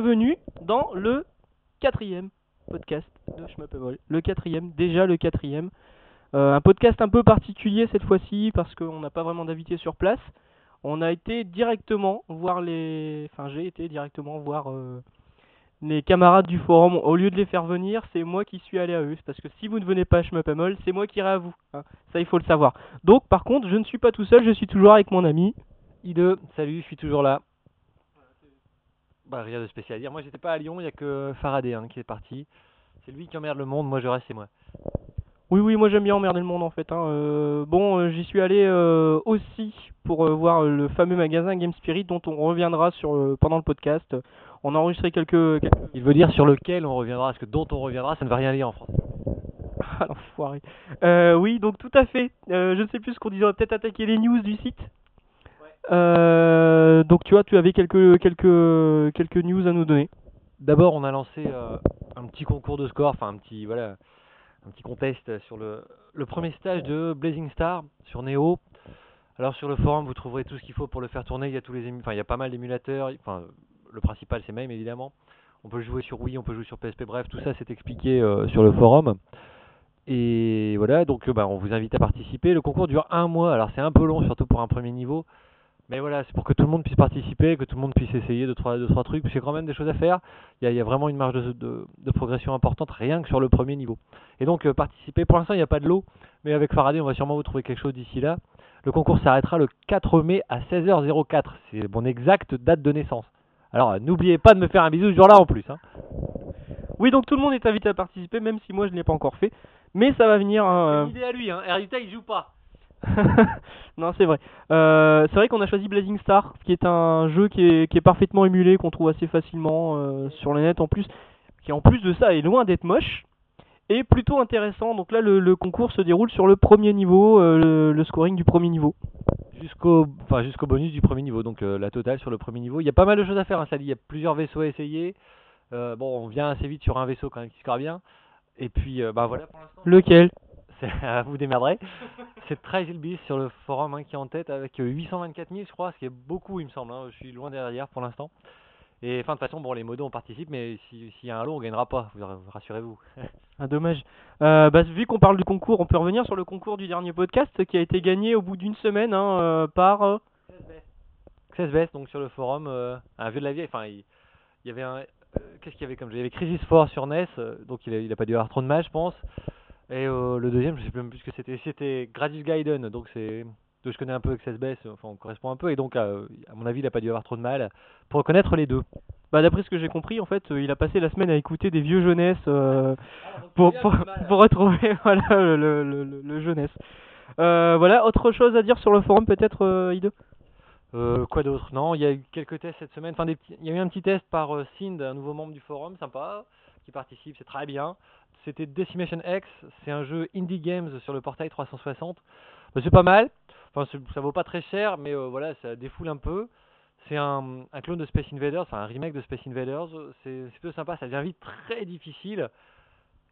bienvenue dans le quatrième podcast de Schmuppable. Le quatrième, déjà le quatrième. Euh, un podcast un peu particulier cette fois-ci parce qu'on n'a pas vraiment d'invités sur place. On a été directement voir les... Enfin j'ai été directement voir euh, les camarades du forum. Au lieu de les faire venir, c'est moi qui suis allé à eux. Parce que si vous ne venez pas à Schmuppable, c'est moi qui irai à vous. hein. Ça il faut le savoir. Donc par contre, je ne suis pas tout seul, je suis toujours avec mon ami. I2, salut, je suis toujours là. Bah rien de spécial à dire. Moi j'étais pas à Lyon, il y a que Faraday hein, qui est parti. C'est lui qui emmerde le monde, moi je reste c'est moi. Oui, oui, moi j'aime bien emmerder le monde en fait. hein. Euh, bon, euh, j'y suis allé euh, aussi pour voir le fameux magasin Game Spirit dont on reviendra sur pendant le podcast. On a enregistré quelques. quelques... Il veut dire sur lequel on reviendra, parce que dont on reviendra, ça ne veut rien dire en France. Ah, l'enfoiré. Euh, oui, donc tout à fait. Je ne sais plus ce qu'on disait. On va peut-être attaquer les news du site. Euh, donc tu vois, tu avais quelques quelques quelques news à nous donner. D'abord on a lancé euh, un petit concours de score, enfin un petit voilà un petit contest sur le, le premier stage de Blazing Star sur Neo. Alors sur le forum vous trouverez tout ce qu'il faut pour le faire tourner, il y a tous les enfin il y a pas mal d'émulateurs, enfin le principal c'est MAME évidemment. On peut jouer sur Wii, on peut jouer sur PSP, bref, tout ça c'est expliqué euh, sur le forum. Et voilà, donc bah, on vous invite à participer. Le concours dure un mois, alors c'est un peu long, surtout pour un premier niveau. Mais voilà, c'est pour que tout le monde puisse participer, que tout le monde puisse essayer deux trois, deux, trois trucs, parce qu'il y a quand même des choses à faire. Il y a, il y a vraiment une marge de, de- de progression importante, rien que sur le premier niveau. Et donc euh, participer, pour l'instant il n'y a pas de lot, mais avec Faraday on va sûrement vous trouver quelque chose d'ici là. Le concours s'arrêtera le 4 mai à 16h04, c'est mon exacte date de naissance. Alors euh, n'oubliez pas de me faire un bisou ce jour-là en plus. Hein. Oui, donc tout le monde est invité à participer, même si moi je ne l'ai pas encore fait. Mais ça va venir. hein, euh, idée à lui, hein. Résultat il joue pas. non, c'est vrai. Euh, c'est vrai qu'on a choisi Blazing Star, qui est un jeu qui est, qui est parfaitement émulé, qu'on trouve assez facilement euh, sur le net en plus, qui en plus de ça est loin d'être moche, et plutôt intéressant. Donc là, le, le concours se déroule sur le premier niveau, euh, le, le scoring du premier niveau. Jusqu'au enfin, jusqu'au bonus du premier niveau, donc la totale sur le premier niveau. Il y a pas mal de choses à faire, hein, ça dit, il y a plusieurs vaisseaux à essayer. Bon, on vient assez vite sur un vaisseau quand même qui score bien. Et puis, bah voilà pour l'instant. Lequel? Vous démerderez. C'est Trisil Beast sur le forum hein, qui est en tête avec euh, 824 000, je crois, ce qui est beaucoup, il me semble. hein. Je suis loin derrière pour l'instant. Et enfin, de toute façon, bon, les modos on participe, mais si- s'il y a un lot, on gagnera pas, vous rassurez-vous. Ah, dommage. Euh, bah, vu qu'on parle du concours, on peut revenir sur le concours du dernier podcast qui a été gagné au bout d'une semaine hein, euh, par. euh, 16 Best, donc sur le forum, euh, un vieux de la vieille, enfin, il, il y avait un. Qu'est-ce qu'il y avait comme jeu? Il y avait Crisis 4 sur NES, donc il a, il a pas dû avoir trop de mal, je pense. Et euh, le deuxième, je sais même plus ce que c'était. C'était Gradius Gaiden, donc c'est. que je connais un peu Best, enfin on correspond un peu, et donc euh, à mon avis il a pas dû avoir trop de mal pour reconnaître les deux. Bah, d'après ce que j'ai compris, en fait, euh, il a passé la semaine à écouter des vieux jeunesses euh, pour, pour, pour retrouver voilà, le, le, le, le jeunesse. Euh, voilà, autre chose à dire sur le forum peut-être, euh, Ide? Euh, quoi d'autre? Non, il y a eu quelques tests cette semaine. Enfin, des petits- il y a eu un petit test par euh, Sind, un nouveau membre du forum, sympa, qui participe, c'est très bien. C'était Decimation X, c'est un jeu indie games sur le portail 360. Bah, c'est pas mal. Ça vaut pas très cher, mais euh, voilà, ça défoule un peu. C'est un, clone de Space Invaders, enfin un remake de Space Invaders. C'est plutôt sympa, ça devient vite très difficile.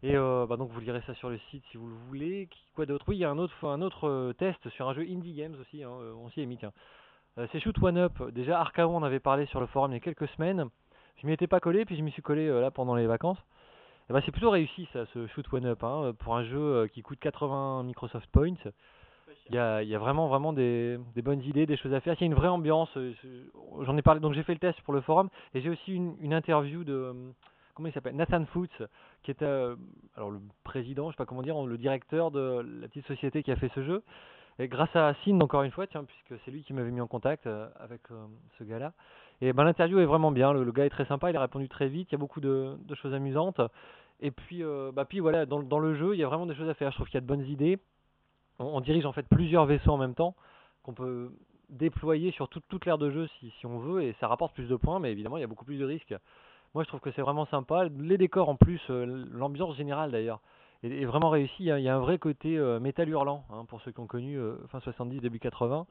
Et euh, bah donc vous lirez ça sur le site si vous le voulez. Quoi d'autre? Oui, il y a un autre, euh, test sur un jeu indie games aussi. hein, on s'y est mis, c'est Shoot One Up. Déjà, Arcao en avait parlé sur le forum il y a quelques semaines. Je m'y étais pas collé, puis je m'y suis collé là pendant les vacances. Et bah, c'est plutôt réussi ça, ce Shoot One Up, hein, pour un jeu euh, qui coûte 80 Microsoft Points. Il y a, vraiment, vraiment des, bonnes idées, des choses à faire. Il y a une vraie ambiance. euh, J'en ai parlé, donc j'ai fait le test pour le forum, et j'ai aussi une, une interview de euh, comment il s'appelle, Nathan Foots, qui était alors le président, je sais pas comment dire, le directeur de la petite société qui a fait ce jeu. Et grâce à Sind, encore une fois, tiens, puisque c'est lui qui m'avait mis en contact avec ce gars-là. Et ben l'interview est vraiment bien. Le, gars est très sympa, il a répondu très vite. Il y a beaucoup de, choses amusantes. Et puis, euh, bah puis voilà, dans, le- jeu, il y a vraiment des choses à faire. Je trouve qu'il y a de bonnes idées. On, dirige en fait plusieurs vaisseaux en même temps qu'on peut déployer sur toute, l'aire de jeu si, on veut, et ça rapporte plus de points, mais évidemment il y a beaucoup plus de risques. Moi je trouve que c'est vraiment sympa. Les décors en plus, euh, l'ambiance générale d'ailleurs, est, vraiment réussie. Il y, a, il y a un vrai côté euh, métal hurlant, hein, pour ceux qui ont connu euh, fin 70, début 80.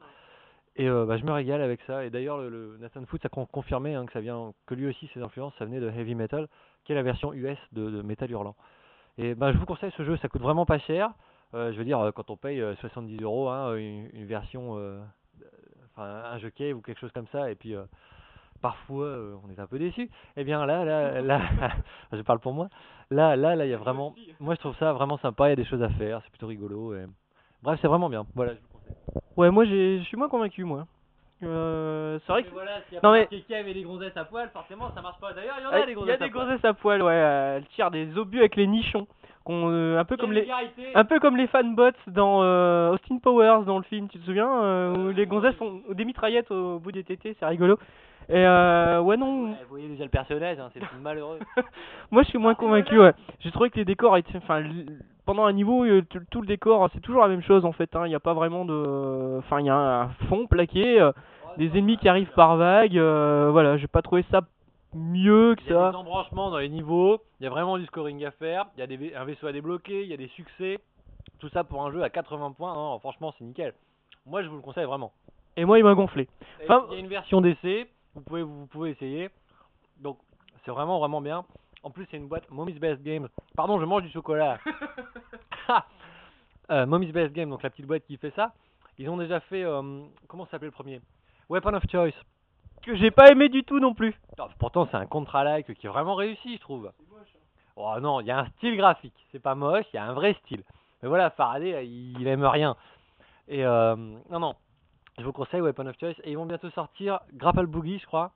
Et euh, bah, je me régale avec ça. Et d'ailleurs, le, le Nathan Foots a con- confirmé hein, que ça vient, que lui aussi ses influences, ça venait de heavy metal, qui est la version US de, de Metal Hurlant. Et bah, je vous conseille ce jeu, ça coûte vraiment pas cher. Euh, je veux dire, euh, quand on paye euh, 70 euros, hein, une, une version, euh, enfin un jeu cave ou quelque chose comme ça, et puis parfois on est un peu déçu. Eh bien là, là, là, je parle pour moi. Là, là, là, il y a vraiment. Moi, je trouve ça vraiment sympa. Il y a des choses à faire. C'est plutôt rigolo. Et... Bref, c'est vraiment bien. Voilà. Je. Ouais, moi j'ai- je suis moins convaincu, moi. Euh, c'est vrai que. voilà, s'il y a Non, mais- Kev et des gonzesses à poil, forcément ça marche pas. D'ailleurs, il y en Ah, a des Il y gonzesses a des gonzesses à poil, ouais. euh, Elles tirent des obus avec les nichons. euh, un peu comme les. Un peu comme les fanbots dans euh, Austin Powers dans le film, tu te souviens euh, Où les gonzesses ont des mitraillettes au bout des tétés, c'est rigolo. Et euh, ouais non, Ouais, vous voyez déjà le personnage, hein, c'est malheureux. moi je suis moins convaincu, ouais. J'ai trouvé que les décors étaient, enfin, pendant un niveau, euh, tout, le décor, c'est toujours la même chose en fait. hein. Il n'y a pas vraiment de, enfin, il y a un fond plaqué, euh, des ennemis qui arrivent par vagues. euh, voilà, j'ai pas trouvé ça mieux que Il y a ça. des embranchements dans les niveaux, il y a vraiment du scoring à faire, il y a des, un vaisseau à débloquer, il y a des succès. Tout ça pour un jeu à 80 points, non, franchement c'est nickel. Moi je vous le conseille vraiment. Et moi il m'a gonflé. Enfin- il y a une version d'essai, vous pouvez, vous pouvez essayer. Donc c'est vraiment vraiment bien. En plus c'est une boîte Mommy's Best Games. Pardon, je mange du chocolat. euh, Mommy's Best Games, donc la petite boîte qui fait ça. Ils ont déjà fait, euh, comment s'appelait le premier? Weapon of Choice. Que j'ai pas aimé du tout non plus. Non, pourtant, c'est un contra-like qui est vraiment réussi, je trouve. Oh non, il y a un style graphique. C'est pas moche, il y a un vrai style. Mais voilà, Faraday, il, il aime rien. Et euh, non, non, je vous conseille Weapon of Choice. Et ils vont bientôt sortir Grapple Boogie, je crois.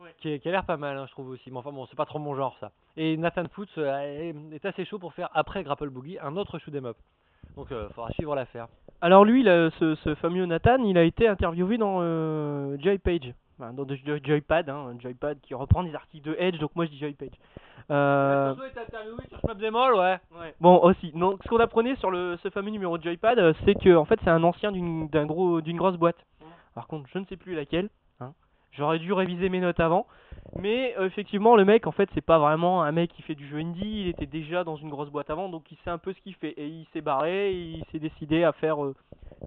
Ouais. Qui, est- qui a l'air pas mal, hein, je trouve aussi. Mais enfin, bon, c'est pas trop mon genre, ça. Et Nathan Foots euh, est, assez chaud pour faire, après Grapple Boogie, un autre shoot 'em up. Donc, il faudra suivre l'affaire. Alors lui, là, ce, ce fameux Nathan, il a été interviewé dans euh, Joypage, enfin, dans de- de- Joypad, hein, un Joypad qui reprend des articles de Edge, donc moi je dis Joypage. Euh, est interviewé sur ouais. bon aussi, donc ce qu'on apprenait sur le, ce fameux numéro de Joypad, euh, c'est que en fait c'est un ancien d'une d'un gros d'une grosse boîte. Par contre, je ne sais plus laquelle. Hein. J'aurais dû réviser mes notes avant. Mais euh, effectivement, le mec, en fait, c'est pas vraiment un mec qui fait du jeu indie. Il était déjà dans une grosse boîte avant, donc il sait un peu ce qu'il fait. Et il s'est barré, et il s'est décidé à faire euh,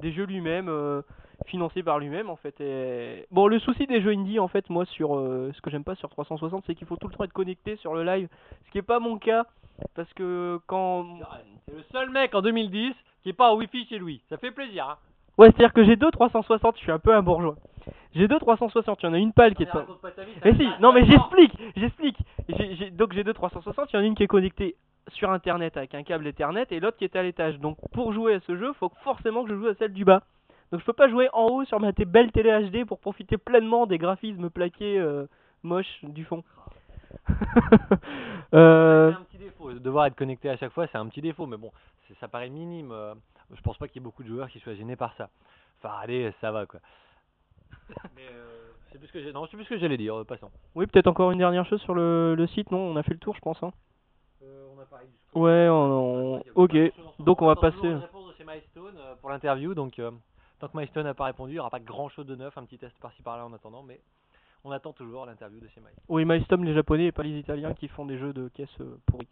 des jeux lui-même, euh, financés par lui-même, en fait. Et... Bon, le souci des jeux indie, en fait, moi, sur euh, ce que j'aime pas sur 360, c'est qu'il faut tout le temps être connecté sur le live, ce qui est pas mon cas, parce que quand C'est le seul mec en 2010 qui est pas en Wi-Fi chez lui. Ça fait plaisir, hein. Ouais, c'est-à-dire que j'ai deux 360, je suis un peu un bourgeois. J'ai deux 360, il y en a une pâle qui est pas... Mais si, non mais j'explique, j'explique. Donc j'ai deux 360, il y en a une qui est connectée sur internet avec un câble Ethernet et l'autre qui est à l'étage. Donc pour jouer à ce jeu, faut forcément que je joue à celle du bas. Donc je peux pas jouer en haut sur ma belle télé HD pour profiter pleinement des graphismes plaqués euh, moches du fond. euh, C'est un petit défaut. Devoir être connecté à chaque fois, c'est un petit défaut. Mais bon, c'est- ça paraît minime. euh, Je pense pas qu'il y ait beaucoup de joueurs qui soient gênés par ça. Enfin, allez, ça va quoi. Mais euh, je sais plus que. Non, plus ce que j'allais dire. Passons. oui, peut-être encore une dernière chose sur le, le site, non On a fait le tour, je pense. Hein. on a parlé du Ouais, on, on- ok. Donc on va passer. Une réponse de chez Milestone pour l'interview. Donc, euh, tant que Milestone n'a pas répondu, il n'y aura pas grand chose de neuf. Un petit test par-ci par-là en attendant. Mais on attend toujours l'interview de chez Milestone. Oui, Milestone, les japonais et pas les italiens qui font des jeux de caisses euh, pourris.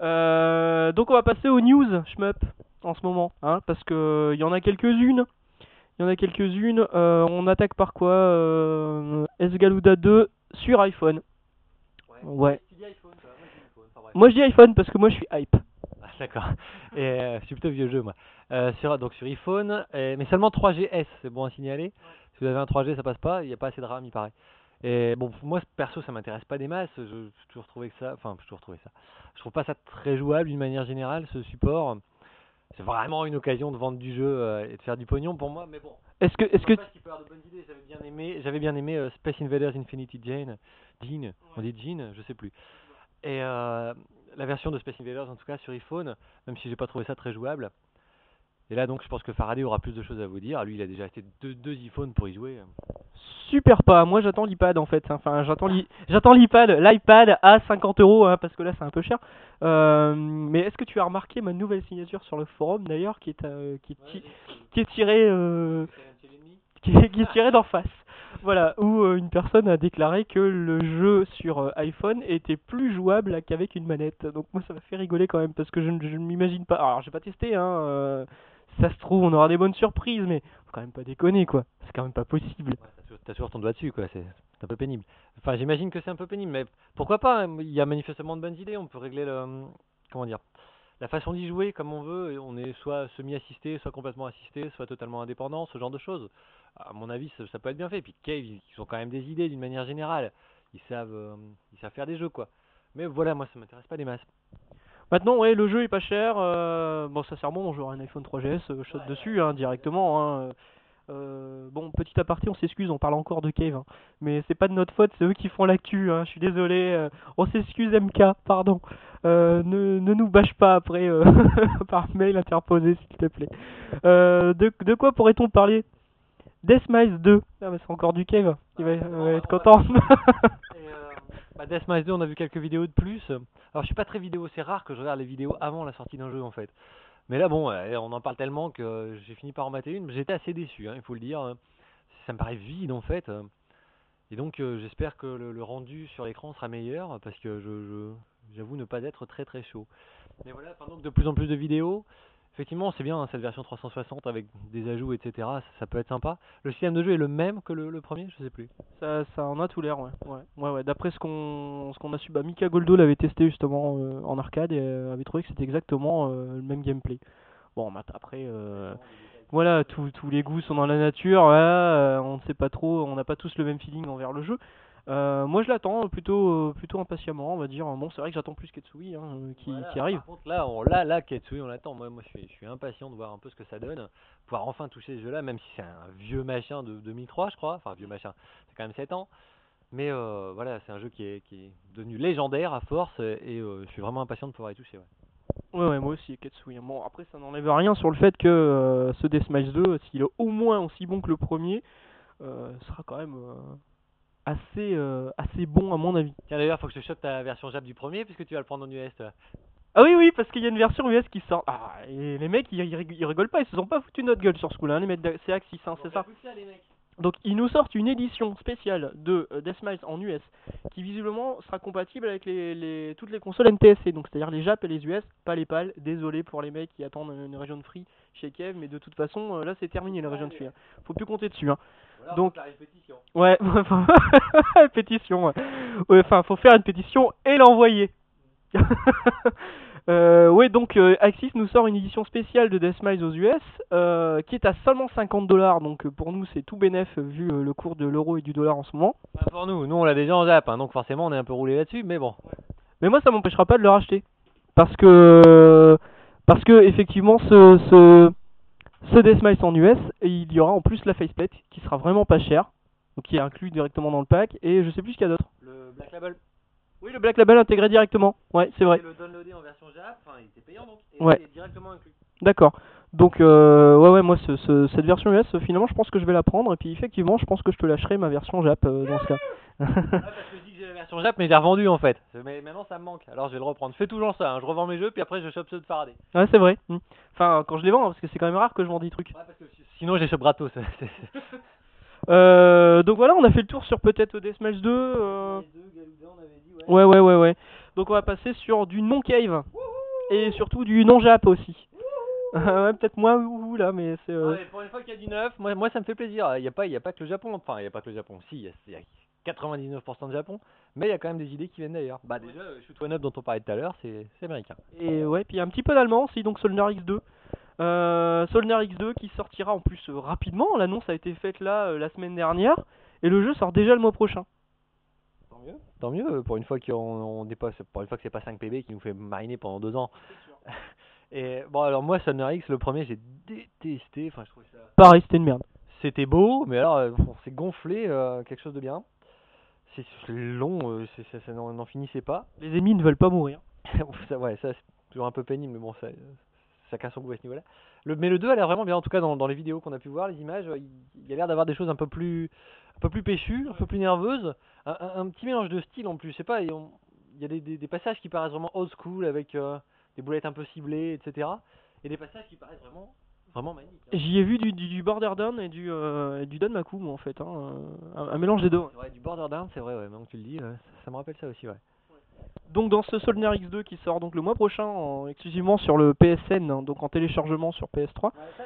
Euh, donc on va passer aux news, shmup, en ce moment, hein, parce que il y en a quelques-unes. Il y en a quelques-unes. Euh, on attaque par quoi euh, Esgaluda 2 sur iPhone. Ouais. Tu dis iPhone, toi. Moi, je dis iPhone. Enfin, bref. Moi je dis iPhone parce que moi je suis hype. D'accord. Et euh, je suis plutôt vieux jeu moi. Euh, sur, donc sur iPhone, mais seulement 3GS, c'est bon à signaler. Si vous avez un 3G, ça passe pas, il n'y a pas assez de RAM, il paraît. Et bon, moi perso, ça m'intéresse pas des masses. Je, j'ai toujours trouvé que ça, enfin, toujours trouvé ça. Je trouve pas ça très jouable d'une manière générale, ce support. C'est vraiment une occasion de vendre du jeu euh, et de faire du pognon pour moi, mais bon. Est-ce que, est-ce que. J'avais bien aimé, j'avais bien aimé euh, Space Invaders Infinity Jane, Jean, on dit Jean, je sais plus. Et euh, la version de Space Invaders, en tout cas sur iPhone, même si j'ai pas trouvé ça très jouable. Et là, donc, je pense que Faraday aura plus de choses à vous dire. Lui, il a déjà acheté deux, deux iPhones pour y jouer. super pas. Moi j'attends l'iPad en fait. Enfin j'attends l'i- j'attends l'iPad, l'iPad à 50 euros hein, parce que là c'est un peu cher. Euh, mais est-ce que tu as remarqué ma nouvelle signature sur le forum d'ailleurs qui est euh, qui est ti- qui est tirée euh, qui est, qui est tirée d'en face? Voilà, où euh, une personne a déclaré que le jeu sur euh, iPhone était plus jouable qu'avec une manette. Donc moi ça m'a fait rigoler quand même parce que je ne m'imagine pas. Alors j'ai pas testé, hein. euh, ça se trouve on aura des bonnes surprises, mais faut quand même pas déconner quoi. C'est quand même pas possible. T'as toujours- ton doigt dessus, quoi. C'est c'est un peu pénible. Enfin, j'imagine que c'est un peu pénible, mais pourquoi pas hein, Il y a manifestement de bonnes idées. On peut régler le. Comment dire La façon d'y jouer comme on veut. On est soit semi-assisté, soit complètement assisté, soit totalement indépendant, ce genre de choses. à mon avis, ça, ça peut être bien fait. Puis Cave, ils, ont quand même des idées d'une manière générale. Ils savent, euh, ils savent faire des jeux, quoi. Mais voilà, moi, ça m'intéresse pas des masses. Maintenant, ouais, le jeu est pas cher. euh, bon, ça sert bon, j'aurai un iPhone 3GS, euh, shot dessus hein, directement. Hein. Euh, bon, petit aparté, on s'excuse, on parle encore de Cave, hein. mais c'est pas de notre faute, c'est eux qui font l'actu. Hein. Je suis désolé, euh, on s'excuse MK, pardon. Euh, ne, ne nous bâche pas après euh, par mail interposé, s'il te plaît. Euh, de, de quoi pourrait-on parler Death Mice 2. Ah, bah, c'est encore du Cave. Il va, être content. Euh, bah, Death Mice 2, on a vu quelques vidéos de plus. Alors, je suis pas très vidéo, c'est rare que je regarde les vidéos avant la sortie d'un jeu, en fait. Mais là, bon, euh, on en parle tellement que euh, j'ai fini par en mater une. J'étais assez déçu, hein, il faut le dire. Ça me paraît vide, en fait. Et donc, euh, j'espère que le, rendu sur l'écran sera meilleur, parce que je, j'avoue ne pas être très très chaud. Mais voilà, enfin, donc de plus en plus de vidéos. Effectivement, c'est bien hein, cette version 360 avec des ajouts, etc. Ça, peut être sympa. Le système de jeu est le même que le, premier, je sais plus. Ça, en a tout l'air, ouais. Ouais, ouais. D'après ce qu'on a su, bah, Mika Goldo l'avait testé justement euh, en arcade et euh, avait trouvé que c'était exactement euh, le même gameplay. Bon, après, voilà, tous les goûts sont dans la nature, on ne sait pas trop, on n'a pas tous le même feeling envers le jeu. Euh, moi, je l'attends plutôt euh, plutôt impatiemment, on va dire. Bon, c'est vrai que j'attends plus Ketsui hein, euh, qui, Voilà, qui arrive. Par contre, là, on, là, là, Ketsui, on l'attend. Moi, moi, je suis, je suis impatient de voir un peu ce que ça donne. Pouvoir enfin toucher ce jeu-là, même si c'est un vieux machin de 2003, je crois. Enfin, vieux machin, c'est quand même 7 ans. Mais euh, voilà, c'est un jeu qui est, qui est devenu légendaire à force et euh, je suis vraiment impatient de pouvoir y toucher. Ouais. Ouais, ouais, moi aussi, Ketsui. hein. Bon, après, ça n'enlève rien sur le fait que euh, ce Death Smash 2, s'il est au moins aussi bon que le premier, euh, sera quand même euh, assez, euh, assez bon à mon avis. Tiens, d'ailleurs, faut que je te chope ta version Jap du premier puisque tu vas le prendre en US. toi. Ah oui, oui, parce qu'il y a une version US qui sort. Ah, et les mecs, ils, ils rig- ils rigolent pas, ils se sont pas foutus de notre gueule sur ce coup-là, hein, les mecs, de- c'est Axis, hein, c'est ça. Donc, ils nous sortent une édition spéciale de euh, Death Smiles en US, qui visiblement sera compatible avec les, les- toutes les consoles NTSC, donc c'est-à-dire les Jap et les US, pas les PAL. Désolé pour les mecs qui attendent une région de free chez Kev, mais de toute façon, euh, là c'est terminé la région de free. hein. Faut plus compter dessus. Hein. Donc- la répétition. Ouais, pétition. Ouais, Ouais, enfin, faut faire une pétition et l'envoyer. euh, ouais, donc euh, Axis nous sort une édition spéciale de Death Smiles aux US, euh, qui est à seulement 50 dollars. Donc euh, pour nous, c'est tout bénef euh, vu euh, le cours de l'euro et du dollar en ce moment. Pas pour nous, nous on l'a déjà en Jap, hein, donc forcément on est un peu roulé là-dessus, mais bon. Mais moi, ça m'empêchera pas de le racheter, parce que parce que effectivement, ce ce ce Death Smiles en US, il y aura en plus la faceplate qui sera vraiment pas cher, donc qui est inclus directement dans le pack. Et je sais plus ce qu'il y a d'autre. Le Black Label, Oui, le Black Label intégré directement. Ouais, c'est vrai. le downloadé en version Jap, enfin il était payant donc, et Ouais. il est directement inclus. D'accord. Donc, euh, ouais, ouais, moi, ce, ce- cette version US, euh, finalement, je pense que je vais la prendre. Et puis, effectivement, je pense que je te lâcherai ma version Jap euh, dans ce cas. Parce que je dis que j'ai la version Jap, mais j'ai revendu en fait. Mais maintenant ça me manque, alors je vais le reprendre. Je fais toujours ça, hein, je revends mes jeux, puis après je chope ceux de Faraday. ouais, c'est vrai. Hmm. Enfin, quand je les vends, hein, parce que c'est quand même rare que je vends des trucs. Ouais, parce que si- sinon j'ai chope gratos. Euh, donc voilà, on a fait le tour sur peut-être Deathmatch 2. euh, ouais. Ouais, ouais, ouais, ouais. Donc on va passer sur du non-cave. Et surtout du non-jap aussi. ouais, peut-être moins ouhou là, mais c'est... euh, Ouais, pour une fois qu'il y a du neuf, moi, moi ça me fait plaisir. Il n'y a, pas- il y a pas que le Japon, enfin il n'y a pas que le Japon, si, il y a, il y a 99% de Japon, mais il y a quand même des idées qui viennent d'ailleurs. Bah déjà, euh, Shoot One Up dont on parlait tout à l'heure, c'est américain. Et ouais, puis un petit peu d'allemand aussi, donc Solner X2. Euh, Solner X2 qui sortira en plus euh, rapidement, l'annonce a été faite là euh, la semaine dernière, et le jeu sort déjà le mois prochain. Tant mieux. Tant mieux, pour une fois qu'on on dépasse, pour une fois que c'est pas 5 PB qui nous fait mariner pendant deux ans. Et bon alors moi Thunder X, le premier j'ai détesté, enfin je trouvais ça... Pareil, c'était une merde. C'était beau, mais alors euh, on s'est gonflé euh, quelque chose de bien. C'est long, euh, c'est- ça, ça n'en n'en finissait pas. Les ennemis ne veulent pas mourir. ça, ouais, ça c'est toujours un peu pénible, mais bon, ça, ça casse son goût à ce niveau-là. Le, mais le 2 a l'air vraiment bien, en tout cas dans, dans les vidéos qu'on a pu voir, les images, euh, il, il y a l'air d'avoir des choses un peu plus, un peu plus péchues, un peu plus nerveuses, un, un- un petit mélange de style en plus, je sais pas, et on- il y a des, des, des passages qui paraissent vraiment old school avec euh, des boulettes un peu ciblées, etc. Et des passages qui paraissent vraiment, vraiment magnifiques. hein. J'y ai vu du, du, du Borderdown et du, euh, du moi, en fait. Hein, un, un mélange des deux. ouais. Du Borderlands, c'est vrai, ouais, maintenant que tu le dis, ça, ça me rappelle ça aussi, ouais. Donc dans ce Solner X2 qui sort donc le mois prochain en- exclusivement sur le PSN, hein, donc en téléchargement sur PS3. Ça,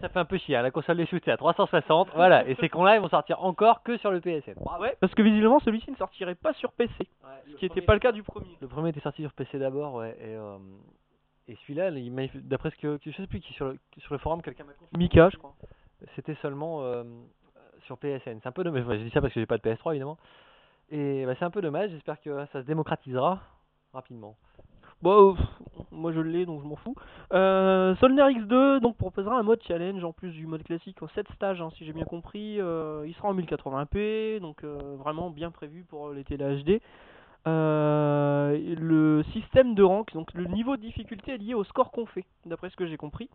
ça fait un peu chier, hein, la console est à 360, voilà, et ces cons-là, ils vont sortir encore que sur le PSN. Ouais, parce que visiblement celui-ci ne sortirait pas sur PC, ce qui n'était pas le cas du premier. Le premier était sorti sur PC d'abord, ouais, et, euh, et celui-là, d'après ce que, je sais plus qui sur le, sur le forum, quelqu'un m'a confirmé. Mika, je crois. c'était seulement euh, sur PSN. C'est un peu dommage. Je dis ça parce que j'ai pas de PS3 évidemment. Et bah, c'est un peu dommage. J'espère que ça se démocratisera rapidement. Bon, pff, moi je l'ai donc je m'en fous. Euh, Solner X2 donc proposera un mode challenge en plus du mode classique en 7 stages hein, si j'ai bien compris. Euh, il sera en 1080p donc euh, vraiment bien prévu pour les télé HD. Euh, le système de rank, donc le niveau de difficulté est lié au score qu'on fait, d'après ce que j'ai compris.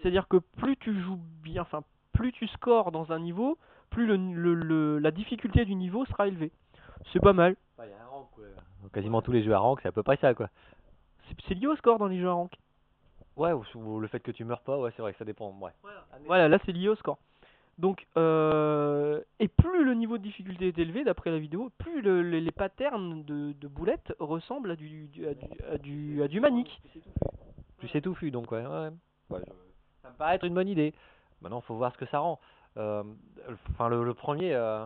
C'est-à-dire que plus tu joues bien, enfin plus tu scores dans un niveau, plus le, le- le- la difficulté du niveau sera élevée. C'est pas mal. Il y a un rank, quoi. Quasiment tous les jeux à rank, c'est à peu près ça, quoi. C'est- C'est lié au score dans les jeux à rank. Ouais, ou, ou le fait que tu meurs pas, ouais, c'est vrai que ça dépend. Ouais. Voilà, là c'est lié au score. Donc, euh, et plus le niveau de difficulté est élevé, d'après la vidéo, plus le- les, les patterns de, de boulettes ressemblent à du, du- à du, à du, à du manique. Plus c'est touffu, donc ouais. ouais. Ouais, je- Ça me paraît être une bonne idée. Maintenant, faut voir ce que ça rend. Euh, Enfin, le, le premier euh,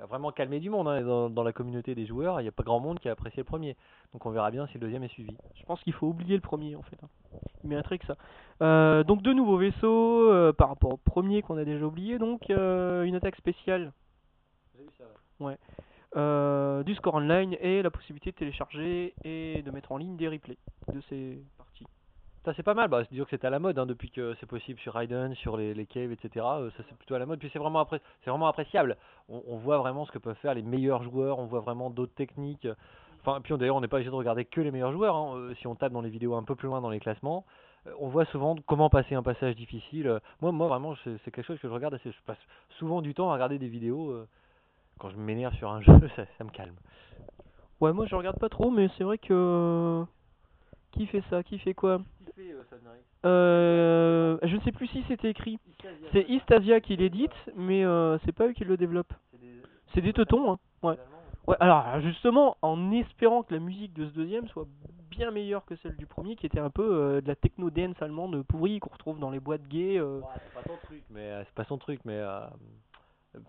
a vraiment calmé du monde hein, dans, dans la communauté des joueurs. Il n'y a pas grand monde qui a apprécié le premier. Donc on verra bien si le deuxième est suivi. Je pense qu'il faut oublier le premier en fait. hein. Il mériterait que ça. Euh, donc deux nouveaux vaisseaux euh, par rapport au premier qu'on a déjà oublié. Donc euh, une attaque spéciale, euh, du score online et la possibilité de télécharger et de mettre en ligne des replays de ces parties. Ça c'est pas mal, bah, disons que c'est à la mode hein, depuis que c'est possible sur Raiden, sur les, les caves, etc. ça c'est plutôt à la mode. Puis c'est vraiment, appré- c'est vraiment appréciable. On, on voit vraiment ce que peuvent faire les meilleurs joueurs, on voit vraiment d'autres techniques. Enfin, puis on- d'ailleurs on n'est pas obligé de regarder que les meilleurs joueurs. hein. Euh, Si on tape dans les vidéos un peu plus loin dans les classements, euh, on voit souvent comment passer un passage difficile. Euh, Moi, moi vraiment, c'est quelque chose que je regarde assez. Je passe souvent du temps à regarder des vidéos. quand je m'énerve sur un jeu, ça, ça me calme. Ouais, moi je regarde pas trop, mais c'est vrai que. Qui fait ça? Qui fait quoi? Euh, Je ne sais plus si c'était écrit. C'est East Asia qui l'édite, mais euh, c'est pas eux qui le développent. C'est des teutons, hein. Ouais. Ouais, alors justement, en espérant que la musique de ce deuxième soit bien meilleure que celle du premier, qui était un peu euh, de la techno dance allemande pourrie qu'on retrouve dans les boîtes gays. euh. Ouais, c'est pas son truc, mais euh, c'est pas son truc, mais euh,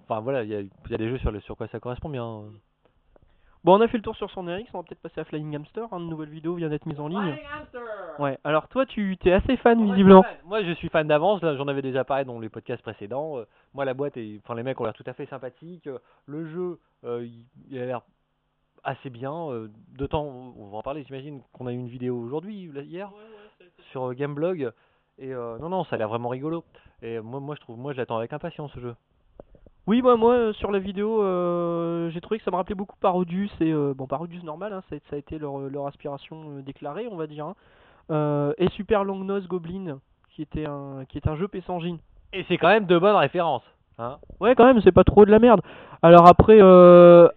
enfin voilà, il y a, il y a des jeux sur le sur quoi ça correspond bien. Bon, on a fait le tour sur son RX, on va peut-être passer à Flying Hamster. Hein, une nouvelle vidéo vient d'être mise en ligne. Ouais, alors toi, tu t'es assez fan Moi, visiblement. je suis fan. Moi, je suis fan d'avance. Là, j'en avais déjà parlé dans les podcasts précédents. Euh, moi, la boîte, et enfin, les mecs ont l'air tout à fait sympathiques. Euh, Le jeu, euh, il, a l'air assez bien. Euh, D'autant, on va en parler. J'imagine qu'on a eu une vidéo aujourd'hui, hier, sur Gameblog. Et euh, non, non, ça a l'air vraiment rigolo. Et moi, moi, je trouve, moi, je l'attends avec impatience ce jeu. Oui, moi, moi, euh, sur la vidéo, euh, j'ai trouvé que ça me rappelait beaucoup Parodius et euh, bon, Parodius normal, hein, ça, a- ça a été leur, leur aspiration euh, déclarée, on va dire. hein. Euh, et Super Long Nose Goblin, qui était un, qui est un jeu PS Engine. Et c'est quand même de bonnes références. Hein Ouais, quand même, c'est pas trop de la merde. Alors après, euh,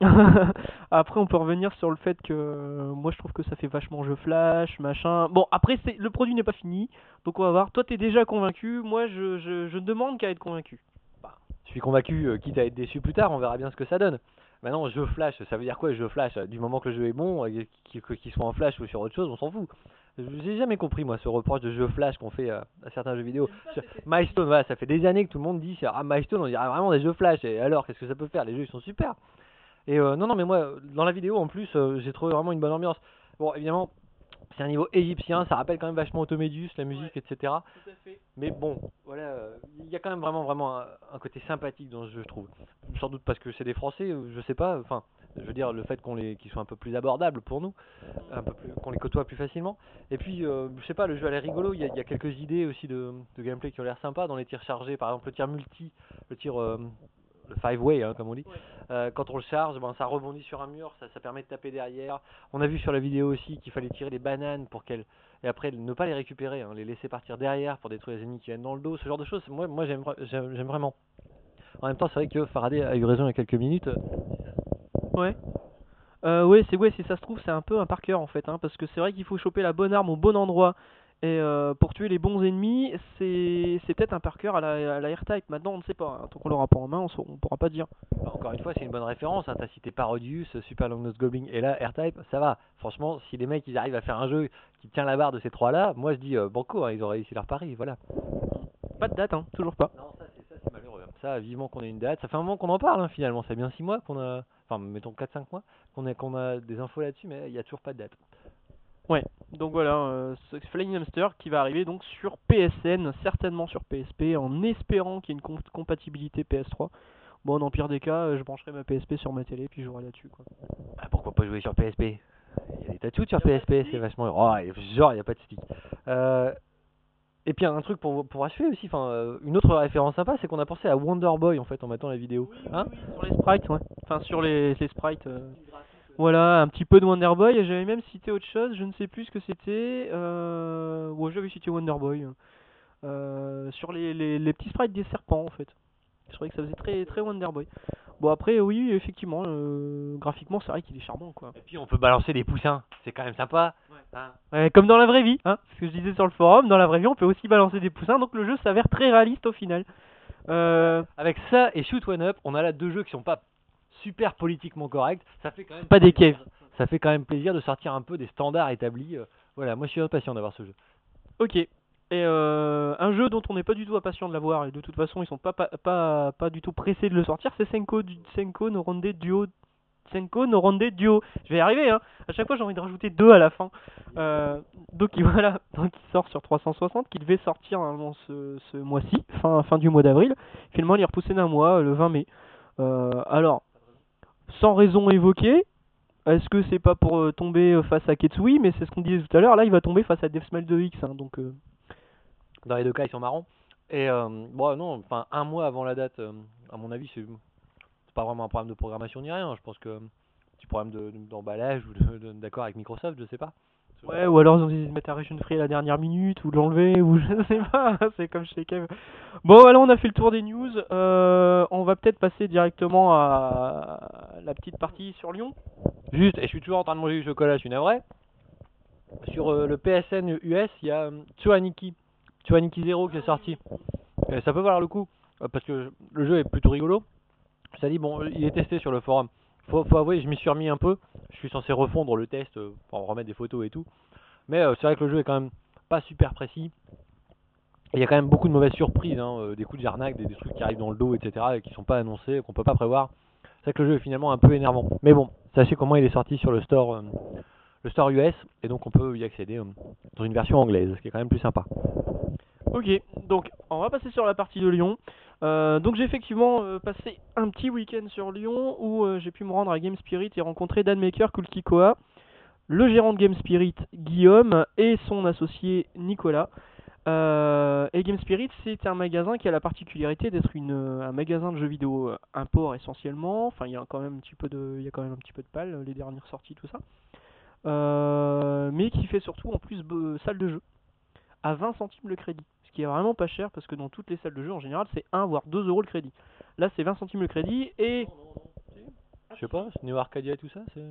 après, on peut revenir sur le fait que euh, moi, je trouve que ça fait vachement jeu flash, machin. Bon, après, c'est le produit n'est pas fini, donc on va voir. Toi, t'es déjà convaincu. Moi, je, je, je ne demande qu'à être convaincu. Suis convaincu, euh, quitte à être déçu plus tard, on verra bien ce que ça donne. Maintenant, jeu flash, ça veut dire quoi jeu flash? Du moment que le jeu est bon, euh, qu'il soit en flash ou sur autre chose, on s'en fout. J'ai jamais compris, moi, ce reproche de jeu flash qu'on fait euh, à certains jeux vidéo. Milestone, voilà, ça fait des années que tout le monde dit ah, Milestone, on dirait vraiment des jeux flash. Et alors, qu'est-ce que ça peut faire? Les jeux, ils sont super. Et euh, non, non, mais moi, dans la vidéo, en plus, euh, j'ai trouvé vraiment une bonne ambiance. Bon, évidemment, c'est un niveau égyptien, ça rappelle quand même vachement Automédius, la musique, etc. Mais bon, voilà, euh, il y a quand même vraiment, vraiment un, un côté sympathique dans ce jeu, je trouve. Sans doute parce que c'est des Français, euh, je sais pas. Enfin, je veux dire le fait qu'on les, qu'ils soient un peu plus abordables pour nous, un peu plus, qu'on les côtoie plus facilement. Et puis, euh, je sais pas, le jeu a l'air rigolo. Il y a, il y a quelques idées aussi de, de gameplay qui ont l'air sympa dans les tirs chargés. Par exemple, le tir multi, le tir euh, le five way, hein, comme on dit. Euh, quand on le charge, ben, ça rebondit sur un mur, ça, ça permet de taper derrière. On a vu sur la vidéo aussi qu'il fallait tirer les bananes pour qu'elles et après ne pas les récupérer, hein, les laisser partir derrière pour détruire les ennemis qui viennent dans le dos, ce genre de choses. Moi, moi j'aime vraiment. En même temps, c'est vrai que Faraday a eu raison il y a quelques minutes. Ouais. Euh, ouais, c'est ouais, si ça se trouve, c'est un peu un par cœur en fait, hein, parce que c'est vrai qu'il faut choper la bonne arme au bon endroit. Et euh, pour tuer les bons ennemis, c'est c'est peut-être un par cœur à la, à la R-Type. Maintenant, on ne sait pas. hein. Tant qu'on l'aura pas en main, on, on pourra pas dire. Bah, Encore une fois, c'est une bonne référence. Hein. T'as cité Parodius, Super Long Nose Goblin et là R-Type, ça va. Franchement, si les mecs ils arrivent à faire un jeu qui tient la barre de ces trois-là, moi je dis euh, banco, hein, ils ont réussi leur pari, voilà. Pas de date, hein, toujours pas. Non, ça c'est ça malheureux. Ça, vivement qu'on ait une date. Ça fait un moment qu'on en parle hein, finalement. Ça fait bien 6 mois qu'on a, enfin mettons 4-5 mois qu'on a qu'on a des infos là-dessus, mais il y a toujours pas de date. Donc voilà, euh, Flying Hamster qui va arriver donc sur PSN, certainement sur PSP, en espérant qu'il y ait une com- compatibilité PS3. Bon, dans le pire des cas, euh, je brancherai ma PSP sur ma télé puis je jouerai là-dessus. quoi. Ah, pourquoi pas jouer sur PSP Il y a des tas de sur PSP, c'est vachement. Oh, et genre, il n'y a pas de stick. Euh, et puis un truc pour, pour achever aussi, enfin, euh, une autre référence sympa, c'est qu'on a pensé à Wonder Boy en fait en mettant la vidéo. Hein? Sur les sprites, ouais. Enfin, sur les, les sprites. euh, Voilà, un petit peu de Wonder Boy. Et j'avais même cité autre chose, je ne sais plus ce que c'était. Euh... Ouais, j'avais cité Wonder Boy. Euh, sur les, les, les petits sprites des serpents, en fait. Je trouvais que ça faisait très, très Wonder Boy. Bon, après, oui, effectivement, euh, graphiquement, c'est vrai qu'il est charmant, quoi. Et puis on peut balancer des poussins, c'est quand même sympa. Hein Ouais, comme dans la vraie vie, hein. Ce que je disais sur le forum, dans la vraie vie, on peut aussi balancer des poussins, donc le jeu s'avère très réaliste au final. Euh, Avec ça et Shoot One Up, on a là deux jeux qui sont pas super politiquement corrects. Ça fait quand même Pas des. Ça fait quand même plaisir de sortir un peu des standards établis. euh, Voilà, moi je suis impatient d'avoir ce jeu. Ok. Et euh, un jeu dont on n'est pas du tout impatient de l'avoir, et de toute façon ils sont pas, pas, pas, pas du tout pressés de le sortir, c'est Senko, Senko no Ronde Duo. Senko no Ronde Duo. Je vais y arriver, hein. À chaque fois j'ai envie de rajouter deux à la fin. Euh, donc il- voilà, donc il sort sur 360, qui devait sortir normalement ce, ce mois-ci, fin, fin du mois d'avril. Finalement il est repoussé d'un mois, le 20 mai. Euh, alors, sans raison évoquée, est-ce que c'est pas pour euh, tomber euh, face à Ketsui? Mais c'est ce qu'on disait tout à l'heure, là il va tomber face à Deathsmile 2X, hein, donc... euh, Dans les deux cas, ils sont marrants. Et bon, non, enfin un mois avant la date, à mon avis, c'est pas vraiment un problème de programmation ni rien. Je pense que petit problème de- d'emballage ou d'accord avec Microsoft, je sais pas. Ouais, ou alors ils ont dit de mettre un Region Free à la dernière minute, ou de l'enlever, ou je sais pas, c'est comme chez Kev. Bon, voilà, on a fait le tour des news. Euh, on va peut-être passer directement à la petite partie sur Lyon. Juste, et je suis toujours en train de manger du chocolat, je suis navré. Sur euh, le PSN US, il y a euh, Tsuaniki, Tsuaniki Zero qui est sorti. Ça peut valoir le coup, euh, parce que le jeu est plutôt rigolo. Ça dit, bon, il est testé sur le forum. Faut, avouer, je m'y suis remis un peu. Je suis censé refondre le test euh, pour remettre des photos et tout. Mais euh, c'est vrai que le jeu est quand même pas super précis. Il y a quand même beaucoup de mauvaises surprises, hein, euh, des coups de jarnac, des, trucs qui arrivent dans le dos, etc., et qui sont pas annoncés, qu'on peut pas prévoir. C'est vrai que le jeu est finalement un peu énervant. Mais bon, sachez comment il est sorti sur le store, le store US, et donc on peut y accéder dans une version anglaise, ce qui est quand même plus sympa. Ok, donc on va passer sur la partie de Lyon. Euh, donc j'ai effectivement euh, passé un petit week-end sur Lyon où euh, j'ai pu me rendre à Game Spirit et rencontrer Dan Maker Kulkikoa, le gérant de Game Spirit Guillaume et son associé Nicolas. Et Game Spirit c'est un magasin qui a la particularité d'être un magasin de jeux vidéo import essentiellement. Enfin il y a quand même un petit peu de il y a quand même un petit peu de pal les dernières sorties tout ça. Mais qui fait surtout en plus salle de jeu à 20 centimes le crédit. Qui est vraiment pas cher parce que dans toutes les salles de jeu en général c'est 1 voire 2 euros le crédit. Là c'est 20 centimes le crédit et. Je sais pas, Neo Arcadia et tout ça, c'est...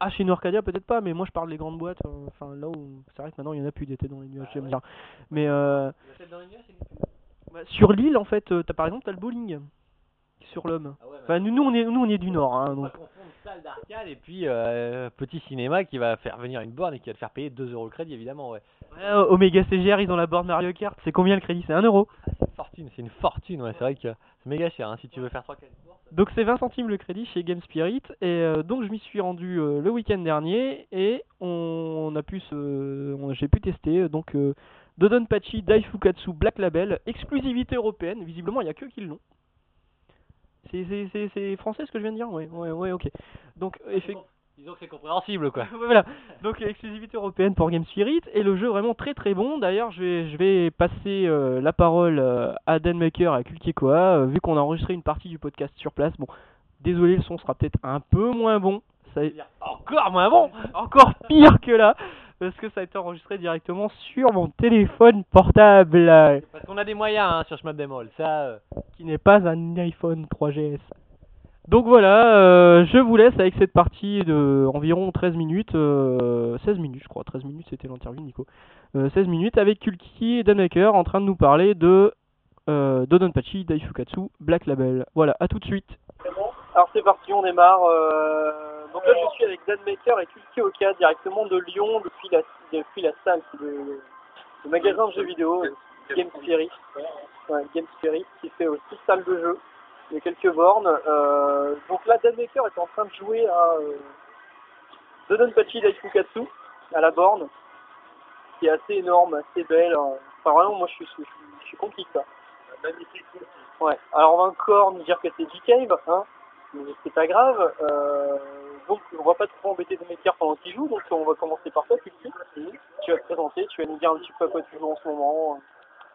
Ah chez New Arcadia peut-être pas mais moi je parle des grandes boîtes. euh, Enfin là où. C'est vrai que maintenant il y en a plus d'été dans les nuages, Ah j'aime ouais. bien. Mais euh, bah, sur l'île en fait, euh, t'as par exemple t'as le bowling sur l'homme. Enfin nous, nous on est nous on est du nord hein, donc. Salle d'arcade et puis euh, petit cinéma qui va faire venir une borne et qui va te faire payer 2 euros le crédit, évidemment, ouais. Ouais, Omega CGR ils ont la borne Mario Kart, c'est combien le crédit? C'est 1 euro. C'est une fortune, c'est une fortune, ouais, c'est vrai que c'est méga cher, hein, si tu veux faire 3 4 Donc c'est 20 centimes le crédit chez Game Spirit et euh, donc je m'y suis rendu euh, le week-end dernier et on, a pu j'ai pu tester euh, donc euh, Dodonpachi Daifukatsu Black Label exclusivité européenne. Visiblement il y a que qui l'ont. C'est français ce que je viens de dire? Ouais ouais ouais ok. Donc effectivement. Disons que c'est compréhensible, quoi. Voilà. Donc exclusivité européenne pour Game Spirit et le jeu vraiment très très bon. D'ailleurs, je vais je vais passer euh, la parole euh, à Dan Maker à Kulkikoa euh, vu qu'on a enregistré une partie du podcast sur place. Bon, désolé, le son sera peut-être un peu moins bon. Ça Encore moins bon? Encore pire que là parce que ça a été enregistré directement sur mon téléphone portable euh, Parce qu'on a des moyens hein, sur Schmap Demol, ça... euh, qui n'est pas un iPhone 3GS. Donc voilà, euh, je vous laisse avec cette partie de environ 13 minutes, euh, 16 minutes je crois, 13 minutes c'était l'interview Nico, Euh, 16 minutes avec Kulki et Danmaker en train de nous parler de euh, Dodonpachi Daifukatsu Black Label. Voilà, à tout de suite. Alors c'est parti, on démarre. euh, donc là je suis avec Danmaker et Kulki Oka directement de Lyon depuis la, depuis la salle de, le magasin de jeux vidéo Game Spirit. Ouais, Game Spirit qui fait aussi salle de jeu. Il y a quelques bornes. Euh, donc là, Dan Maker est en train de jouer à euh, Dodonpachi Daifukatsu à la borne. qui est assez énorme, assez belle. hein. Enfin, vraiment, moi, je suis, je, suis- je suis conquis, quoi. Magnifique. Ouais. Alors, on va encore nous dire que c'est G-Cave, hein. Mais c'est pas grave. Euh, donc, on va pas trop embêter de makers pendant qu'il joue. Donc, on va commencer par toi, Kulti. Tu vas te présenter, tu vas nous dire un petit peu à quoi tu joues en ce moment.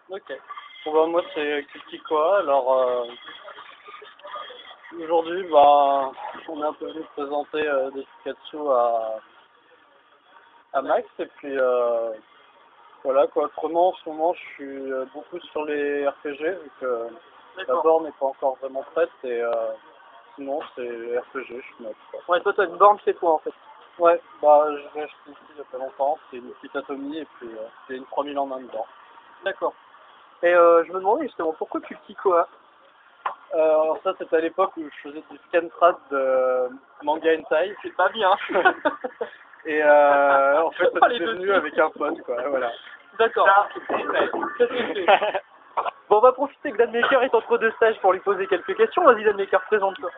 Ok. Bon bah moi c'est Kultikoa, alors euh, aujourd'hui bah on est un peu venu présenter euh, des Pikachu à, à Max et puis euh, voilà quoi, autrement en ce moment je suis beaucoup sur les RPG vu que la borne n'est pas encore vraiment prête et sinon c'est RPG je suis quoi. Ouais, toi, t'as une borne chez toi, en fait. Ouais, bah je l'ai acheté ici il y a pas longtemps, c'est une petite atomie et puis euh, c'est une 3000 en un dedans. D'accord. Et euh, je me demandais justement pourquoi Kultikoa Euh, alors ça c'était à l'époque où je faisais du scantrad de manga hentai. C'est pas bien. Et euh, en fait Oh, ça s'est deux venu avec un pote quoi, voilà. D'accord. Ça, c'est fait. On va profiter que Dan Maker est entre deux stages pour lui poser quelques questions. Vas-y, Dan Maker, présente-toi.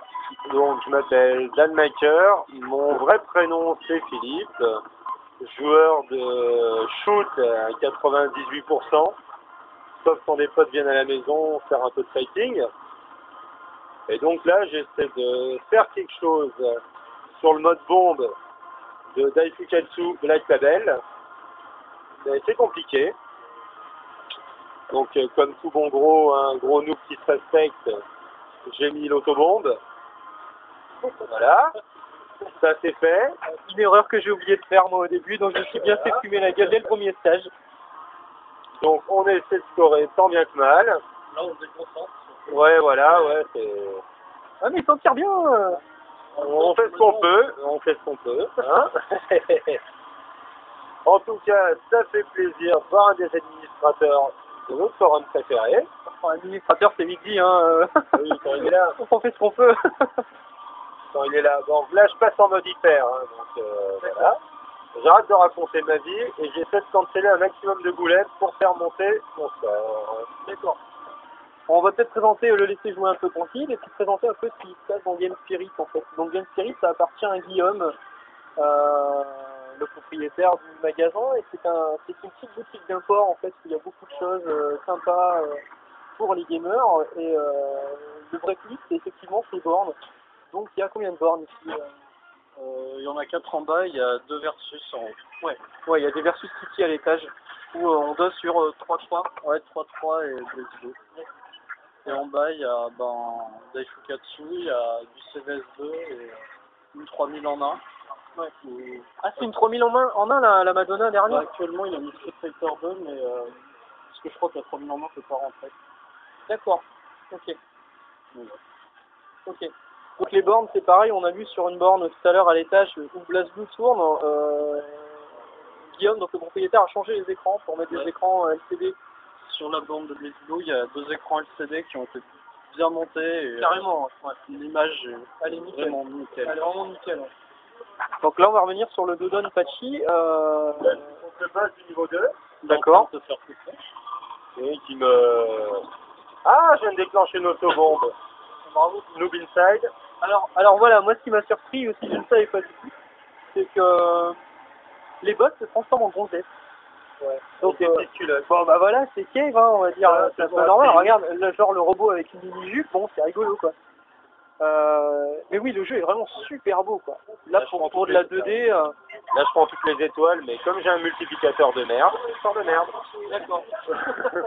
Donc, je m'appelle Dan Maker. Mon vrai prénom, c'est Philippe. Joueur de shoot à 98%. Sauf quand des potes viennent à la maison faire un peu de fighting. Et donc là, j'essaie de faire quelque chose sur le mode bombe de Daifukatsu Black Label. C'est compliqué. Donc, euh, comme tout bon gros, un gros noob qui se respecte, j'ai mis l'autobombe. Voilà. Ça c'est fait. Une erreur que j'ai oublié de faire, moi, au début, donc je me suis bien fait fumer la gueule dès le premier stage. Donc on essaie de scorer tant bien que mal. Là on se déconcentre. Ouais, voilà, ouais, c'est... Ah, mais s'en tire bien. euh. On fait ce qu'on peut, on fait ce qu'on peut. Hein en tout cas, ça fait plaisir voir un des administrateurs de notre forum préféré. Enfin, L'administrateur, c'est dit, hein. euh. Oui, quand il est là. On fait ce qu'on peut. Quand il est là. Bon, là, je passe en mode hyper. hein, donc euh, voilà. J'arrête de raconter ma vie et j'essaie de canceller un maximum de boulettes pour faire monter mon score. D'accord. On va peut-être présenter, euh, le laisser jouer un peu tranquille et puis présenter un peu ce qui se passe dans Game Spirit en fait. Donc Game Spirit, ça appartient à Guillaume, euh, le propriétaire du magasin, et c'est un, une petite boutique d'import en fait où il y a beaucoup de choses euh, sympas euh, pour les gamers. Et euh, le vrai plus, c'est effectivement ces bornes. Donc il y a combien de bornes ici Il y en a quatre en bas, il y a deux versus en haut. Ouais, ouais, il y a des versus City à l'étage où on doit sur euh, 3-3. Ouais, 3-3 et Blaze 2. Et en bas, il y a ben, Daifukatsu, il y a du CVS2 et une 3000 en 1. Ouais. Ah, c'est une 3000 en main, en un la, la Madonna dernière actuellement, il a mis Street Fighter 2, mais euh, parce que je crois que la 3000 en 1 peut pas rentrer. D'accord. Ok. Donc, Ok. Donc les bornes, c'est pareil, on a vu sur une borne tout à l'heure à l'étage où BlazBlue tourne. euh, Guillaume, donc le propriétaire, a changé les écrans pour mettre des écrans euh, LCD. Sur la bande de Blaze Blue, il y a deux écrans LCD qui ont été bien montés. Et, euh, Carrément, ouais. L'image est Elle est nickel. vraiment nickel. Elle est vraiment nickel. Donc là, on va revenir sur le Dodon Pachi. Euh... On se passe du niveau 2. D'accord. Et qui me... Ah, je viens de déclencher une autobombe. Bravo. Noob Inside. Alors, alors voilà, moi ce qui m'a surpris aussi, je ne savais pas du tout, c'est que les bots se transforment en gonzesses. Ouais. Donc, euh. Bon bah voilà, c'est Cave, hein, on va dire, c'est ça, normal. Regarde, là, genre le robot avec une mini-jupe, bon, c'est rigolo quoi. Euh, mais oui, le jeu est vraiment super beau quoi. Là, pour, de la les- 2D, euh, Là, je prends toutes les étoiles, mais comme j'ai un multiplicateur de merde, je sors de merde. d'accord.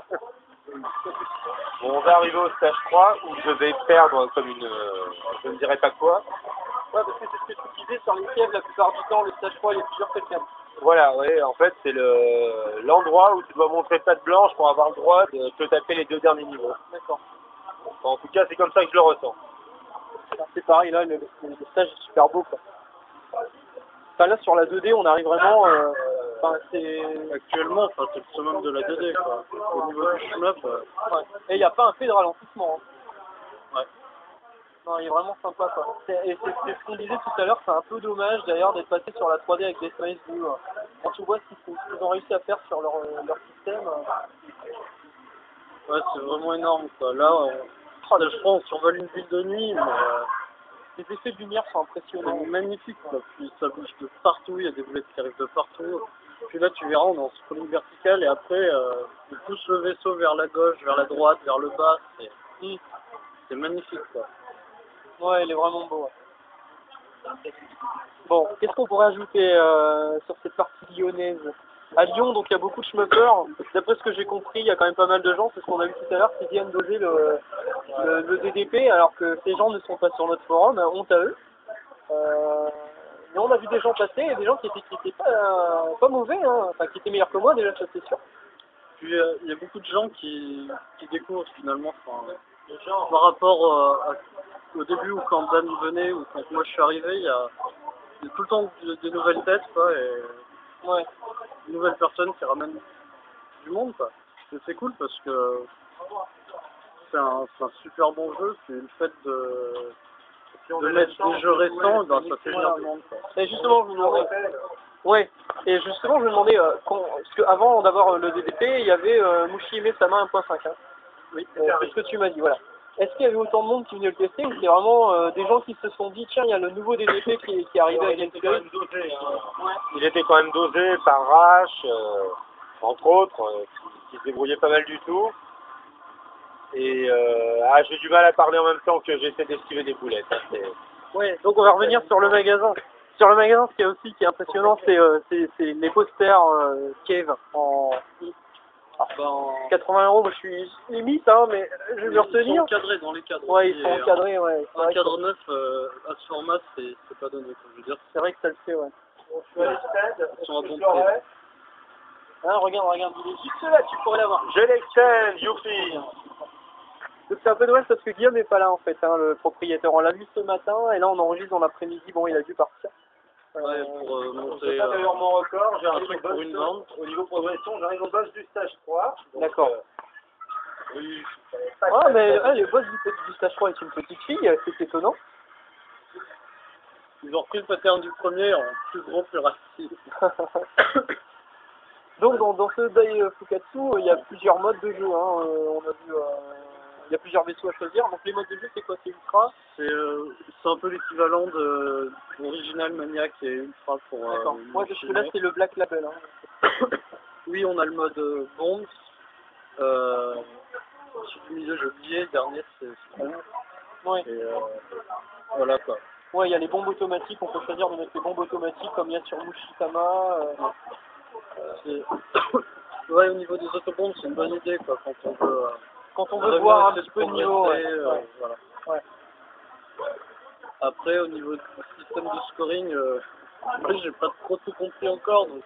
Bon, on va arriver au stage 3 où je vais perdre comme une... euh, je ne dirais pas quoi. Ouais, parce que c'est ce que tu disais sur les fièvres, la plupart du temps, le stage 3, il est plusieurs quelqu'un. Voilà, ouais, en fait, c'est le l'endroit où tu dois montrer patte blanche pour avoir le droit de te taper les deux derniers niveaux. D'accord. Enfin, en tout cas, c'est comme ça que je le ressens. C'est pareil, là, le, le stage est super beau quoi. Enfin, là, sur la 2D, on arrive vraiment. euh, c'est. Actuellement, enfin, c'est le summum de la 2D. Quoi. Au niveau du shmup, euh, Ouais. Et il n'y a pas un fait de ralentissement. hein. Ouais. Non, il est vraiment sympa quoi. Et c'est ce qu'on disait tout à l'heure, c'est un peu dommage d'ailleurs d'être passé sur la 3D avec des Smiles Blue. hein. Quand tu vois ce qu'ils ce qu'ils ont réussi à faire sur leur, euh, leur système. euh, ouais, c'est vraiment énorme. Quoi. Là, on... oh, là, je crois qu'on survole une ville de nuit, mais euh, Les effets de lumière sont impressionnants. c'est magnifique. Quoi. Puis ça bouge de partout, il y a des boulettes qui arrivent de partout. puis là, tu verras, on est en scrolling vertical et après, euh, on pousse le vaisseau vers la gauche, vers la droite, vers le bas. C'est c'est magnifique, quoi. Ouais, il est vraiment beau. ouais. Bon, qu'est-ce qu'on pourrait ajouter euh, sur cette partie lyonnaise? À Lyon, donc il y a beaucoup de schmuppers. D'après ce que j'ai compris, il y a quand même pas mal de gens, c'est ce qu'on a vu tout à l'heure, qui viennent doser le, le, le DDP, alors que ces gens ne sont pas sur notre forum, honte à eux. Euh, mais on a vu des gens passer, et des gens qui étaient, qui étaient pas, pas mauvais, hein. enfin qui étaient meilleurs que moi déjà, ça c'est sûr. Puis euh, il y a beaucoup de gens qui, qui découvrent finalement enfin, par rapport euh, à- au début où quand Dan venait ou quand moi je suis arrivé, il y a, il y a tout le temps de- des nouvelles têtes quoi, et Ouais. de nouvelles personnes qui ramènent du monde quoi. Et c'est cool parce que c'est un, c'est un super bon jeu, puis le fait de, de mettre des jeux récents, ben, ça fait venir du monde quoi. Et justement, je vous demandais. Ouais. Et justement, je me demandais, euh, quand- parce qu'avant d'avoir euh, le DDP, il y avait euh, Mushihime Sama 1.5. Hein. Oui. Euh, c'est ce que tu m'as dit, voilà. Est-ce qu'il y avait autant de monde qui venait le tester ou c'est vraiment euh, des gens qui se sont dit, tiens, il y a le nouveau DDP qui, qui est arrivé à Game Theory Il était quand même dosé par Rash, euh, entre autres, euh, qui, qui se débrouillait pas mal du tout. Et euh, ah, j'ai du mal à parler en même temps que j'essaie d'esquiver des boulettes. hein, Ouais, donc on va revenir sur le magasin. Sur le magasin, ce qui est aussi qui est impressionnant, c'est euh, les posters euh, Cave en ben, 80 euros. Moi, je suis limite, hein, mais je vais me ils sont retenir. encadrés dans les cadres. Ouais, ils sont euh, encadrés, ouais. C'est Un vrai, que- cadre neuf euh, à ce format, c'est c'est pas donné. Je veux dire, c'est vrai que ça le fait, ouais. ils sont à bon prix. Hein, regarde, regarde, il est juste là, tu pourrais l'avoir. Je l'extend, youpi Donc c'est un peu dommage parce que Guillaume n'est pas là en fait, hein, le propriétaire. On l'a vu ce matin et là on enregistre dans l'après-midi. Bon, il a dû partir. Ouais, pour euh, monter C'est euh, d'ailleurs mon record, un j'arrive truc au pour boss une de- vente. Au niveau progression, j'arrive au boss du stage 3. donc, D'accord. euh, oui, Ah, mais ah, le boss du, du stage 3 est une petite fille, c'est étonnant. Ils ont repris le pattern du premier en plus gros, plus rapide. Donc dans, dans ce Dai euh, Fukatsu, euh, il y a plusieurs modes de jeu. Hein. euh, on a vu, euh, il y a plusieurs vaisseaux à choisir. Donc les modes de jeu, c'est quoi? C'est Ultra? C'est euh, c'est un peu l'équivalent de l'original Maniac et Ultra pour. euh. Moi, le jusque là, c'est le Black Label. Hein. Oui, on a le mode euh, Bombs. Euh, milieu, j'ai oublié. Le dernier, c'est Strong. Ouais. Et euh, voilà quoi. Ouais, il y a les bombes automatiques. On peut choisir de mettre les bombes automatiques comme il y a sur Mushitama. ouais, au niveau des autobombes, c'est une bonne idée quoi quand on veut. Euh, quand on veut voir un petit peu de niveau. ouais. euh, Ouais. voilà. Ouais. Après, au niveau du système de scoring, euh, j'ai pas trop tout compris encore, donc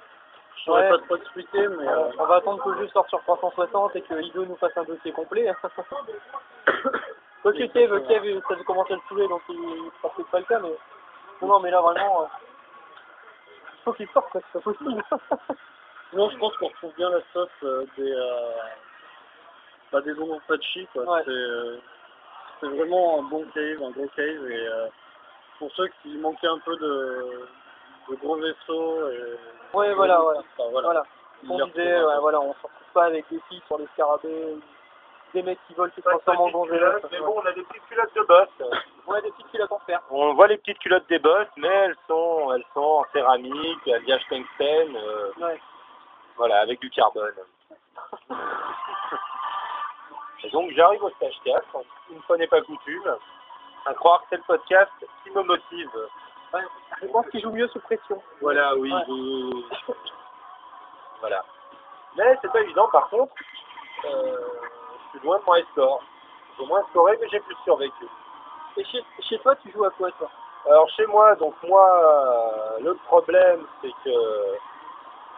je saurais pas trop expliquer, mais euh, On va attendre que le jeu sorte sur 360 et que Ido nous fasse un dossier complet. Ok, Kev, Kev, ça a commencé à le saouler, donc il peut-être pas le cas, mais... Non, non, mais là, vraiment... euh, Il faut qu'il sorte, c'est pas possible. sinon, je pense qu'on retrouve bien la sauce euh, des, bah, des Donjon Patchy, quoi. Ouais. C'est, euh, c'est vraiment un bon cave, un gros cave, et euh, pour ceux qui manquaient un peu de, de gros vaisseaux, et, ouais, voilà, voilà. enfin, voilà. Voilà. On disait, ouais, voilà, on se retrouve pas avec des filles sur les scarabées, des mecs qui volent qui se transforment en mais bon, on a des petites culottes de boss. Ouais, des petites culottes en fer. On voit les petites culottes des boss, mais elles sont, elles sont en céramique, alliage tungstène, euh, Ouais. voilà, avec du carbone. Et donc j'arrive au stage 4, une fois n'est pas coutume, à croire que c'est le podcast qui me motive. Ouais. Je pense qu'il joue mieux sous pression. Voilà, oui, Ouais. vous- Voilà. Mais c'est pas évident, par contre, euh, je suis loin de mon score. J'ai moins scoré, mais j'ai plus survécu. Et chez, chez toi, tu joues à quoi, toi? Alors chez moi, donc moi, euh, le problème c'est que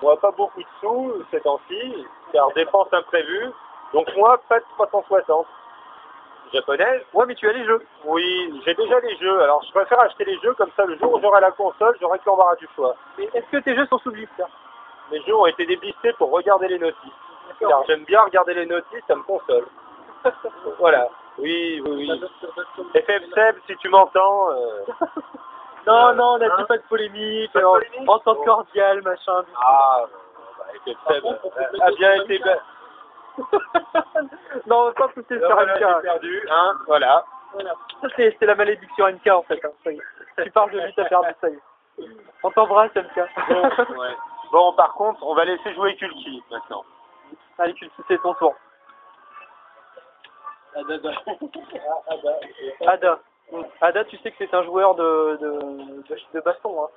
moi pas beaucoup de sous ces temps-ci, car dépenses imprévues. Donc moi, pas de 360. Japonaise Ouais, mais tu as les jeux. Oui, j'ai déjà les jeux. Alors je préfère acheter les jeux comme ça le jour où j'aurai la console, j'aurai que l'embarras du choix. Mais est-ce que tes jeux sont sous blister Mes jeux ont été déblistés pour regarder les notices. Car j'aime bien regarder les notices, ça me console. voilà. Oui, oui, oui. FM Seb, si tu m'entends. euh, Non, non, on a Hein pas de polémique, Pas de polémique cordial, machin. Ah, bah, FM Seb euh, a bien été. non, pas pousser sur Voilà, MK. perdu, hein, voilà. Voilà. Ça, c'est la malédiction MK, en fait. hein, ça y est. Tu parles de lui, t'as perdu, ça y est. On t'embrasse, MK. Bon, ouais. Bon, par contre, on va laisser jouer Kulki maintenant. Allez, Kulki, c'est ton tour. Ada, Ada. Ada. Ada, tu sais que c'est un joueur de, de, de, de baston. Hein.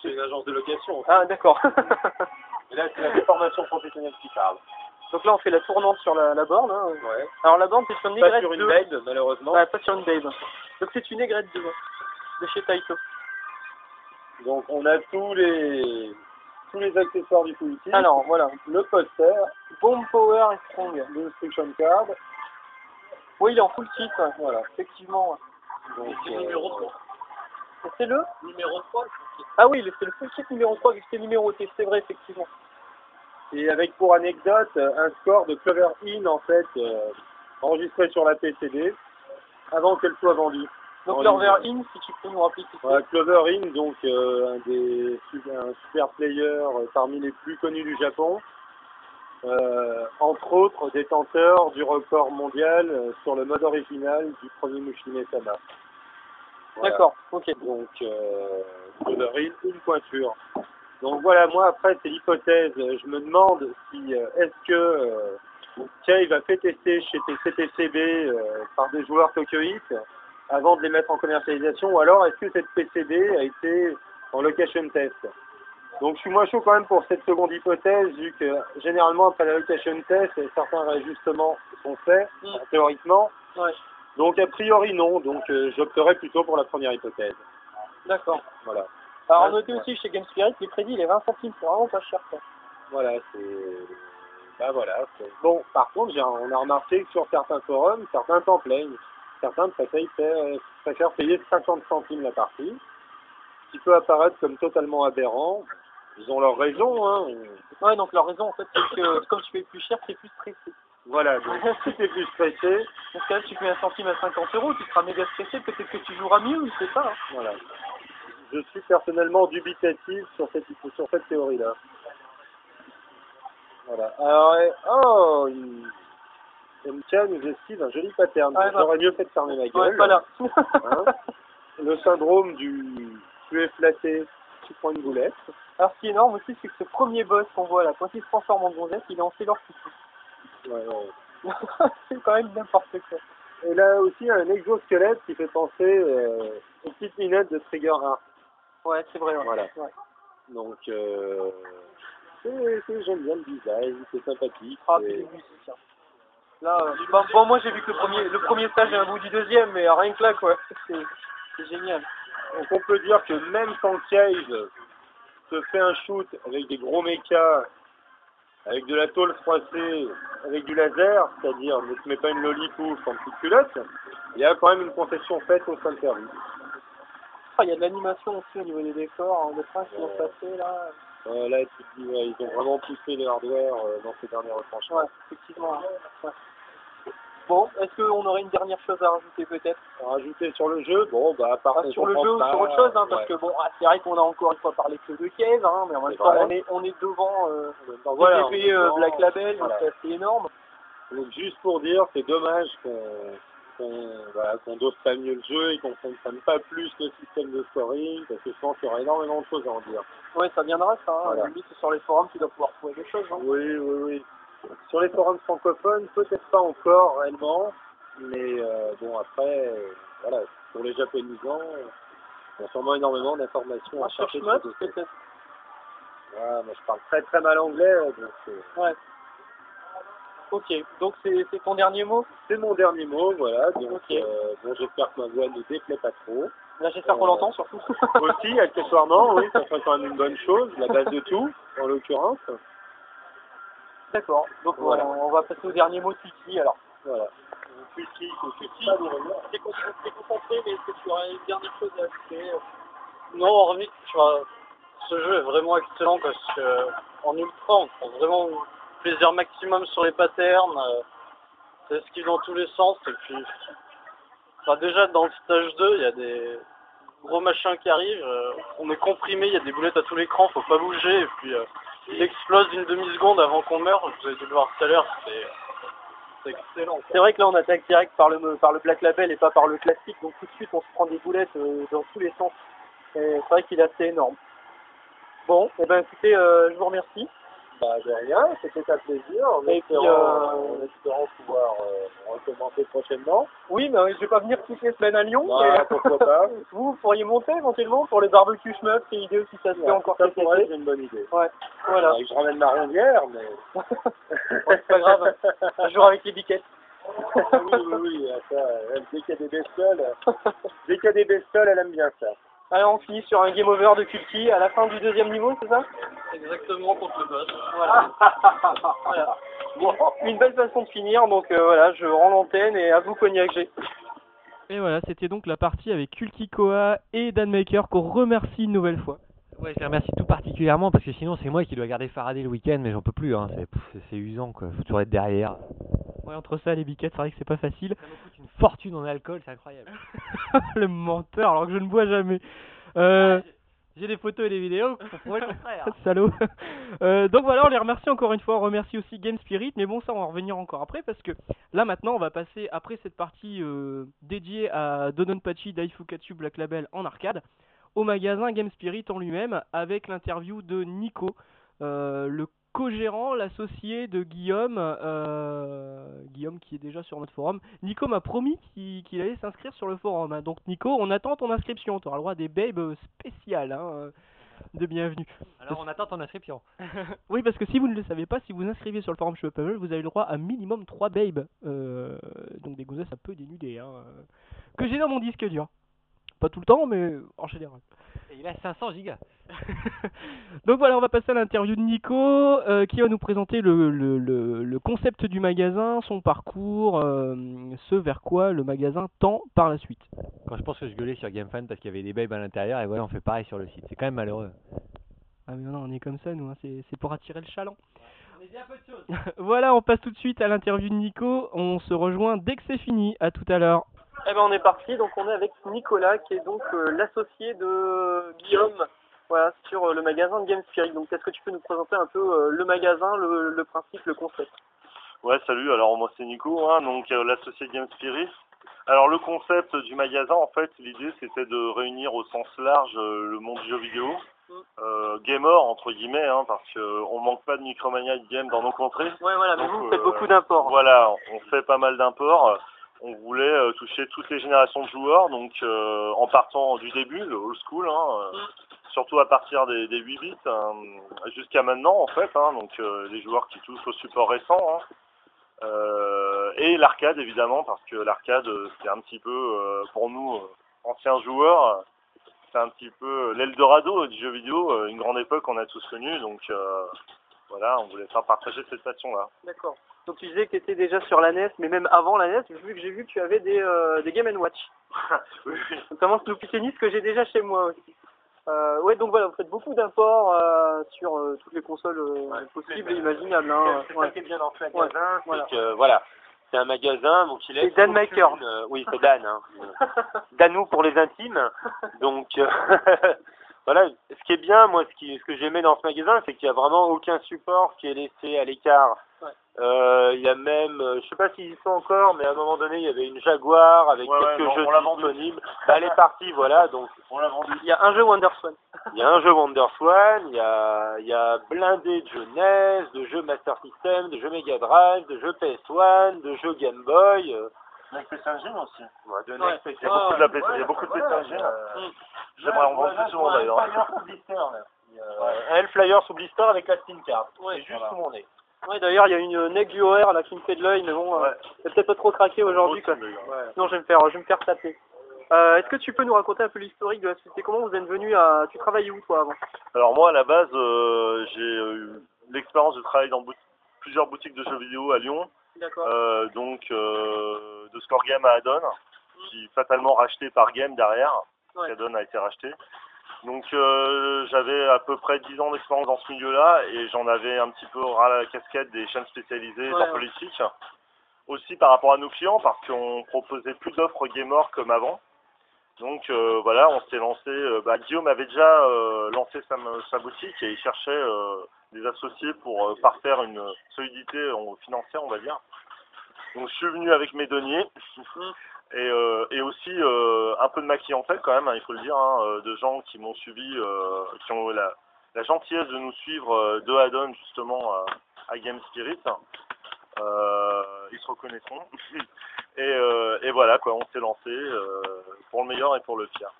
C'est une agence de location. Ah, d'accord. Et là, c'est la formation professionnelle qui parle. Donc là, on fait la tournante sur la, la borne. Hein. Ouais. Alors la borne, c'est sur une Pas aigrette sur une 2. babe, malheureusement. Ouais, pas sur une babe. Donc c'est une aigrette 2 de chez Taito. Donc, on a tous les tous les accessoires du kit. Alors voilà, le poster, Bomb Power et Strong. l'instruction card. Oui, il est en full kit, ouais. Voilà. effectivement. ouais. Donc, C'est le euh, numéro 3. Et C'est le Numéro 3, Ah oui, le- c'est le full kit numéro 3 qui était numéroté, c'est vrai, effectivement. Et avec pour anecdote un score de Clover In en fait euh, enregistré sur la PCD avant qu'elle soit vendue. Donc En ligne. In, si tu peux nous rappeler qui. Voilà, Clover In, donc euh, un des un super player euh, parmi les plus connus du Japon. Euh, entre autres détenteur du record mondial sur le mode original du premier Mushime Sama. Voilà. D'accord, ok. Donc, Clover In, une pointure. Donc voilà, moi après c'est l'hypothèse. Je me demande si euh, est-ce que euh, Cave a fait tester chez CPCB euh, par des joueurs Tokyoïtes avant de les mettre en commercialisation, ou alors est-ce que cette PCB a été en location test? Donc je suis moins chaud quand même pour cette seconde hypothèse, vu que généralement après la location test, certains réajustements sont faits, Mm. théoriquement. Ouais, Donc a priori non, donc euh, j'opterai plutôt pour la première hypothèse. d'accord. Voilà. Alors Ouais. notez aussi chez Game Spirit, les crédits, il est 20 centimes, c'est vraiment pas cher. Quoi. Voilà, c'est. Bah voilà. Bon, par contre, on a remarqué que sur certains forums, certains t'en plaignent. Certains préfèrent, préfèrent payer 50 centimes la partie. Ce qui peut apparaître comme totalement aberrant. Ils ont leur raison, hein. Ouais, donc la raison en fait, c'est que comme tu payes plus cher, c'est plus stressé. Voilà, donc si t'es plus stressé, Dans ce cas-là, tu payes un centime à 50 euros, tu seras méga stressé, peut-être que tu joueras mieux, je sais pas. hein. voilà. Je suis personnellement dubitatif sur cette, sur cette théorie-là. Voilà. Alors, oh, MK nous esquive un joli pattern. Bah. J'aurais mieux fait de fermer ma gueule. Ouais, pas là. Hein le syndrome du tu es flatté, tu prends une boulette. Alors ce qui est énorme aussi, c'est que ce premier boss qu'on voit là, quand il se transforme en gonzesse, il est en Sailor City. Ouais, ouais. c'est quand même n'importe quoi. Et là aussi, un exosquelette qui fait penser euh, aux petites minettes de Trigger 1. Ouais, c'est vrai. Ouais. Voilà. Ouais. Donc, euh, j'aime bien le design, c'est sympathique. Ah, c'est-. Là, euh, bon, bon, moi j'ai vu que le premier, le premier stage et un bout du deuxième, mais rien que là, quoi. C'est génial. Donc on peut dire que même quand Cave se fait un shoot avec des gros mechas, avec de la tôle froissée, avec du laser, c'est-à-dire ne te mets pas une lollipop en petite culotte, il y a quand même une concession faite au sein de service. Il y a de l'animation aussi au niveau des décors, hein, des trains qui vont passer là. Euh, là, tu te dis, ouais, ils ont vraiment poussé le hardware euh, dans ces derniers retranchements. Ouais, effectivement. hein. Ouais. Bon, est-ce qu'on aurait une dernière chose à rajouter peut-être? Rajouter sur le jeu, bon, bah, Ah, Sur le jeu ou pas, sur autre chose, hein, parce ouais. que bon, ah, c'est vrai qu'on a encore une fois parlé que de Cave, hein, mais en même temps on est, on est devant euh, Donc, voilà, TTP, on est euh, Black Label, donc c'est assez énorme. Donc juste pour dire, c'est dommage qu'on qu'on voilà, dose pas mieux le jeu et qu'on comprenne pas plus le système de scoring, parce que je pense qu'il y aura énormément de choses à en dire. Ouais, ça viendra ça. Hein. Voilà. Limite, sur les forums, tu dois pouvoir trouver des choses. Hein. Oui, oui, oui. Sur les forums francophones, peut-être pas encore réellement, mais euh, bon après, euh, voilà, pour les japonisants, il y a sûrement énormément d'informations à sur chercher. Shmup, sur ce- peut-être. Ouais, moi je parle très très mal anglais, donc euh, Ouais. Ok, donc c'est ton dernier mot? C'est mon dernier mot, voilà. Donc euh, bon, j'espère que ma voix ne déplaît pas trop. Là, j'espère qu'on Euh, l'entend surtout. Aussi, accessoirement, oui, ça serait quand même une bonne chose, la base de tout, en l'occurrence. D'accord, donc Voilà. on, on va passer au dernier mot de Titi alors. Voilà. Titi, Titi, t'es t'es concentré, mais est-ce que tu aurais une dernière chose à ajouter Non, hormis tu vois, ce jeu est vraiment excellent parce que en ultra, on prend vraiment plaisir maximum sur les patterns. euh, Ça esquive dans tous les sens. Et puis, déjà dans le stage 2, il y a des gros machins qui arrivent. euh, on est comprimé, il y a des boulettes à tout l'écran, faut pas bouger. Et puis, euh, il explose une demi-seconde avant qu'on meure. Vous avez dû le voir tout à l'heure. C'est c'est excellent. C'est vrai que là, on attaque direct par le, par le Black Label et pas par le classique, donc tout de suite, on se prend des boulettes euh, dans tous les sens. Et C'est vrai qu'il est assez énorme. Bon, eh ben écoutez, je vous remercie. Bah, de rien, c'était un plaisir. En Et puis, euh, en espérant pouvoir euh, recommencer prochainement. Oui, mais euh, je vais pas venir toutes les semaines à Lyon. Mais- pourquoi pas. vous, pourriez monter éventuellement pour le barbecue schmuck, c'est idée si ça se fait encore ça cet pourrait été. une bonne idée. Ouais, voilà. Je ramène ma rondière, mais. C'est pas grave. Un jour avec les biquettes. oui, oui, oui, ça, elle, dès qu'il y a des bestioles, dès qu'il y a des bestioles, elle aime bien ça. Alors on finit sur un game over de Kulki à la fin du deuxième niveau, c'est ça Exactement contre le boss. Voilà. Voilà. Bon, une belle façon de finir, donc euh, voilà, je rends l'antenne et à vous Cognac G. Et voilà, c'était donc la partie avec Kulkikoa et Danmaker qu'on remercie une nouvelle fois. Ouais, je les remercie tout particulièrement parce que sinon c'est moi qui dois garder Faraday le week-end, mais j'en peux plus. Hein. C'est, usant quoi. Faut toujours être derrière. Ouais, entre ça et les biquettes, c'est vrai que c'est pas facile. Ça me coûte une fortune en alcool, c'est incroyable. le menteur, alors que je ne bois jamais. Euh, J'ai des photos et des vidéos pour prouver le contraire. Salaud. Euh, donc voilà, on les remercie encore une fois. On remercie aussi Game Spirit, mais bon, ça, on va en revenir encore après parce que là maintenant, on va passer après cette partie euh, dédiée à Dodonpachi Daifukatsu Black Label en arcade au magasin Game Spirit en lui-même avec l'interview de Nico, euh, le co-gérant, l'associé de Guillaume, euh, Guillaume qui est déjà sur notre forum. Nico m'a promis qu'il allait s'inscrire sur le forum. hein. Donc Nico, on attend ton inscription. Tu auras le droit à des babes spéciales hein, de bienvenue. Alors on attend ton inscription. oui, parce que si vous ne le savez pas, si vous inscrivez sur le forum Cheveux Pummel, vous avez le droit à minimum 3 babes. Euh, donc des gousses un peu dénudées. Hein, que j'ai dans mon disque dur. Pas tout le temps, mais en général. Et il a 500 gigas. Donc voilà, on va passer à l'interview de Nico euh, qui va nous présenter le, le, le, le concept du magasin, son parcours, euh, ce vers quoi le magasin tend par la suite. Quand je pense que je gueulais sur GameFan parce qu'il y avait des babes à l'intérieur, et voilà, on fait pareil sur le site. C'est quand même malheureux. Ah mais non, on est comme ça nous, hein, c'est c'est pour attirer le chaland. voilà, on passe tout de suite à l'interview de Nico, on se rejoint dès que c'est fini, à tout à l'heure. Eh ben on est parti, donc on est avec Nicolas qui est donc euh, l'associé de Guillaume voilà, sur euh, le magasin de Game Spirit. Donc est-ce que tu peux nous présenter un peu euh, le magasin, le, le principe, le concept? Ouais, salut. Alors moi c'est Nico, hein, donc euh, l'associé Game Spirit. Alors le concept du magasin, en fait, l'idée c'était de réunir au sens large euh, le monde du jeu vidéo, euh, gamer entre guillemets, hein, parce qu'on manque pas de Micromania de game dans nos contrées. Ouais voilà, mais Donc, vous, vous faites euh, beaucoup d'imports. Voilà, on fait pas mal d'imports. On voulait euh, toucher toutes les générations de joueurs, donc euh, en partant du début, le old school, hein, euh, surtout à partir des, des 8 bits, hein, jusqu'à maintenant en fait, hein, donc euh, les joueurs qui touchent au support récent. hein. Et l'arcade évidemment, parce que l'arcade c'est un petit peu, pour nous, anciens joueurs, c'est un petit peu l'Eldorado du jeu vidéo, une grande époque qu'on a tous connue, donc voilà, on voulait faire partager cette passion-là. D'accord. Donc tu disais que tu étais déjà sur la NES, mais même avant la NES, vu que j'ai vu que tu avais des, euh, des Game Watch. Oui. Notamment Snoopy Tennis que j'ai déjà chez moi aussi. Euh, ouais, donc voilà, vous faites beaucoup d'imports euh, sur euh, toutes les consoles possibles et imaginables. Hein. C'est Ouais. ça qui est bien dans ce Ouais, magasin, voilà. que voilà, c'est un magasin donc il est. C'est Dan Maker. Oui, c'est Dan. Hein. Danou pour les intimes. Donc voilà, ce qui est bien, moi, ce, qui, ce que j'aimais dans ce magasin, c'est qu'il n'y a vraiment aucun support qui est laissé à l'écart. Ouais. Euh, Il y a même, euh, je sais pas s'ils y sont encore, mais à un moment donné, il y avait une Jaguar avec Ouais, quelques jeux on disponibles. Bah, elle est partie, voilà. Donc On l'a vendu. Il y a un jeu WonderSwan. il y a un jeu WonderSwan, il y a, il y a blindé de jeux NES, de jeux Master System, de jeux Mega Drive, de jeux PS1, de jeux Game Boy. euh, Avec aussi. ouais, de Ouais. NES, Il y a beaucoup de, la PC, il y a beaucoup de PC Engine. euh, J'aimerais en vendre plus souvent d'ailleurs. Un Hellflyer sous blister avec la Steam Card. Ouais, juste voilà. sous mon nez. Ouais, d'ailleurs, il y a une neck du OR là qui me fait de l'œil, mais bon, euh, Ouais. c'est peut-être pas trop craqué aujourd'hui quoi. Non, je vais me faire, je vais me faire taper. Euh, Est-ce que tu peux nous raconter un peu l'historique de la société? Comment vous êtes venu à... Tu travaillais où toi avant? Alors moi à la base euh, j'ai eu l'expérience de travailler dans bout- plusieurs boutiques de jeux vidéo à Lyon, euh, donc euh, de Score Game à Addon, qui fatalement racheté par Game derrière, Ouais. Addon a été racheté. Donc euh, j'avais à peu près 10 ans d'expérience dans ce milieu-là et j'en avais un petit peu ras la casquette des chaînes spécialisées Ouais, dans ouais. politique. Aussi par rapport à nos clients parce qu'on proposait plus d'offres gamer comme avant. Donc euh, voilà, on s'est lancé. euh, bah, Guillaume avait déjà euh, lancé sa, sa boutique et il cherchait euh, des associés pour euh, parfaire une solidité euh, financière, on va dire. Donc je suis venu avec mes deniers et, euh, et aussi un peu de ma clientèle quand même, hein, il faut le dire, hein, de gens qui m'ont suivi, qui ont la, la gentillesse de nous suivre de Adon justement à Game Spirit. Ils se reconnaîtront. et, et voilà quoi, on s'est lancé pour le meilleur et pour le pire.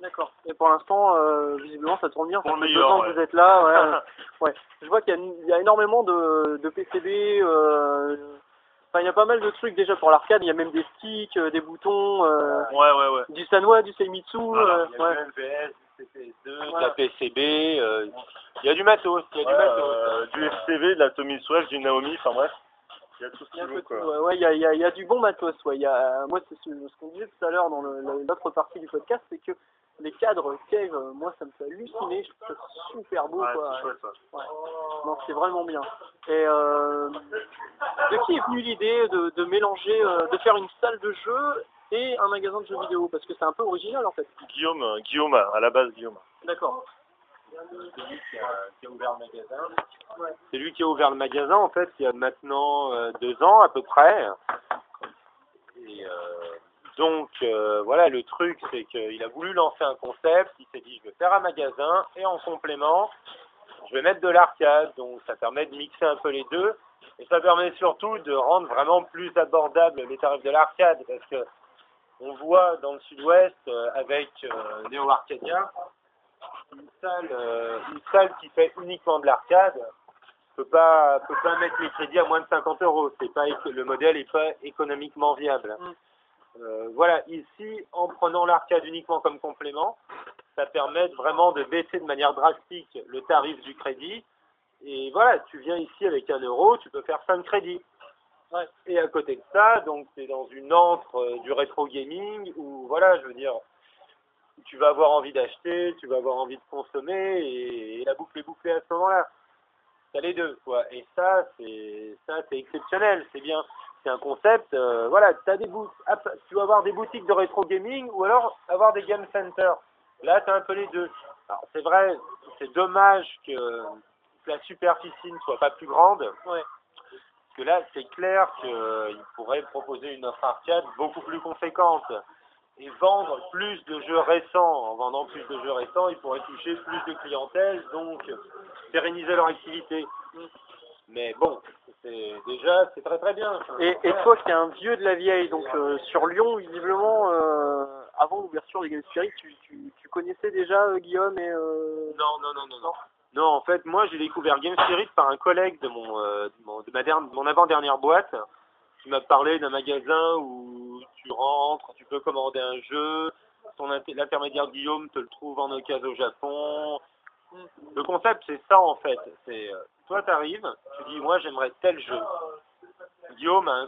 D'accord. Et pour l'instant, euh, visiblement, ça tourne bien. Pour Ça le fait meilleur, deux ans que vous êtes là. Ouais. ouais. Je vois qu'il y, a il y a énormément de, de PCB. euh, Enfin, il y a pas mal de trucs déjà pour l'arcade. Il y a même des sticks, euh, des boutons, euh, ouais ouais ouais. du Sanwa, du Seimitsu. Voilà, euh, Il y a ouais. du MPS, du CPS2, de la PCB, euh, il y a du matos, il y a du matos. euh, du FCV, de la Tommy Swell, du Naomi, enfin bref. Il y a tout ce Il y a qu'il quoi. tout, ouais, ouais, il y a, il y a- il y a du bon matos. Ouais. Il y a, moi, c'est ce, ce qu'on disait tout à l'heure dans l'autre partie du podcast, c'est que les cadres cave, euh, moi, ça me fait halluciner. Je trouve ça super beau. Ouais, quoi. c'est chouette ça. Ouais. Non, c'est vraiment bien. Et euh, de qui est venue l'idée de, de mélanger, euh, de faire une salle de jeu et un magasin de jeux vidéo? Parce que c'est un peu original en fait. Guillaume, euh, Guillaume, à la base Guillaume. D'accord. C'est lui qui a, qui a ouvert le magasin. C'est lui qui a ouvert le magasin en fait il y a maintenant deux ans à peu près. Et euh, donc euh, voilà le truc c'est qu'il a voulu lancer un concept, il s'est dit je vais faire un magasin et en complément je vais mettre de l'arcade donc ça permet de mixer un peu les deux et ça permet surtout de rendre vraiment plus abordable les tarifs de l'arcade parce que on voit dans le sud-ouest euh, avec euh, Neo Arcadia une salle, euh, une salle qui fait uniquement de l'arcade peut pas peut pas mettre les crédits à moins de 50 euros. Le modèle est pas économiquement viable. Mm. Euh, voilà, ici en prenant l'arcade uniquement comme complément, ça permet vraiment de baisser de manière drastique le tarif du crédit. Et voilà, tu viens ici avec un euro, tu peux faire 5 crédits. Ouais. Et à côté de ça, donc c'est dans une entre euh, du rétro gaming où voilà, je veux dire, tu vas avoir envie d'acheter, tu vas avoir envie de consommer et, et la boucle est bouclée à ce moment-là. T'as les deux, quoi. Et ça, c'est ça, c'est exceptionnel, c'est bien. C'est un concept, euh, voilà, t'as des ah, tu vas avoir des boutiques de rétro gaming ou alors avoir des game centers. Là, t'as un peu les deux. Alors c'est vrai, c'est dommage que, que la superficie ne soit pas plus grande. Ouais. Parce que là, c'est clair qu'il pourrait proposer une offre arcade beaucoup plus conséquente et vendre plus de jeux récents. En vendant plus de jeux récents, ils pourraient toucher plus de clientèle, donc pérenniser leur activité. Mais bon, c'est déjà, c'est très très bien. Et, et toi qui es un vieux de la vieille, donc euh, sur Lyon, visiblement, euh, avant l'ouverture des Game Spirit, tu, tu, tu connaissais déjà euh, Guillaume et... Non, non, non, non, non. Non, en fait, moi, j'ai découvert Game Spirit par un collègue de mon, de mon, de ma dernière- mon avant-dernière boîte, qui m'a parlé d'un magasin où tu rentres, tu peux commander un jeu, ton l'intermédiaire Guillaume te le trouve en occasion au Japon. Le concept, c'est ça, en fait. C'est, toi, t'arrives, tu dis, moi, j'aimerais tel jeu. Guillaume a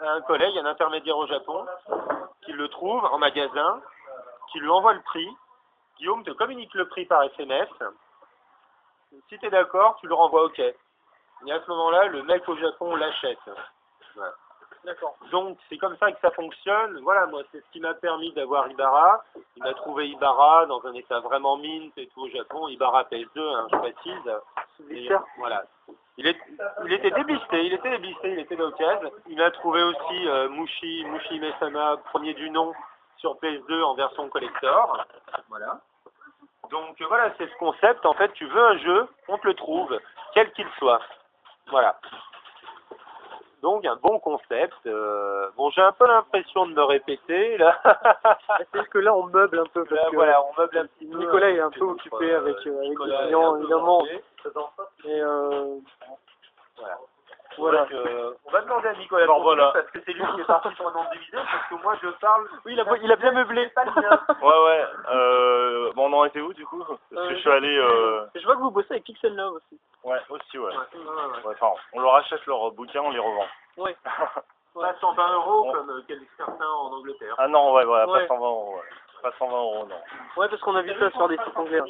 un, collègue, un intermédiaire au Japon, qui le trouve en magasin, qui lui envoie le prix. Guillaume te communique le prix par SMS. Si tu es d'accord, tu le renvoies quai. Et à ce moment-là, le mec au Japon l'achète. D'accord. Donc c'est comme ça que ça fonctionne. Voilà, moi c'est ce qui m'a permis d'avoir Ibarra. Il m'a trouvé Ibarra dans un état vraiment mint et tout au Japon. Ibarra PS2, hein, je précise. Et, voilà. Il, est, il était déblisté, il était déblisté, il était d'occasion. Il m'a trouvé aussi euh, Mushi, Mushi Mesama, premier du nom, sur PS2 en version collector. Voilà. Donc euh, voilà, c'est ce concept. En fait, tu veux un jeu, on te le trouve, quel qu'il soit. Voilà. Donc un bon concept. euh, bon, j'ai un peu l'impression de me répéter là. C'est que là, on meuble un peu parce Là, que voilà, on meuble un petit peu. Nicolas est un peu Notre, occupé euh, avec, euh, avec Nicolas les clients, peu évidemment. euh, Voilà. Voilà. Donc, euh, on va demander à Nicolas Alors, voilà. parce que c'est lui qui est parti pour un vidéos parce que moi je parle. Oui, il a, il a bien meublé. Pas. Ouais, ouais. Euh, bon, on en était où du coup? Parce que Euh, je suis allé. Euh... Je vois que vous bossez avec Pixel Love aussi. Ouais, aussi, ouais. Ouais, ouais, ouais. Ouais, Enfin, on leur achète leurs bouquins, on les revend. Ouais. Pas 120 euros Bon. comme euh, quelques certains en Angleterre. Ah non, ouais, voilà, Ouais. pas 120 euros. Ouais. Pas 120 euros, non. Ouais, parce qu'on a vu ça sur des sites anglais.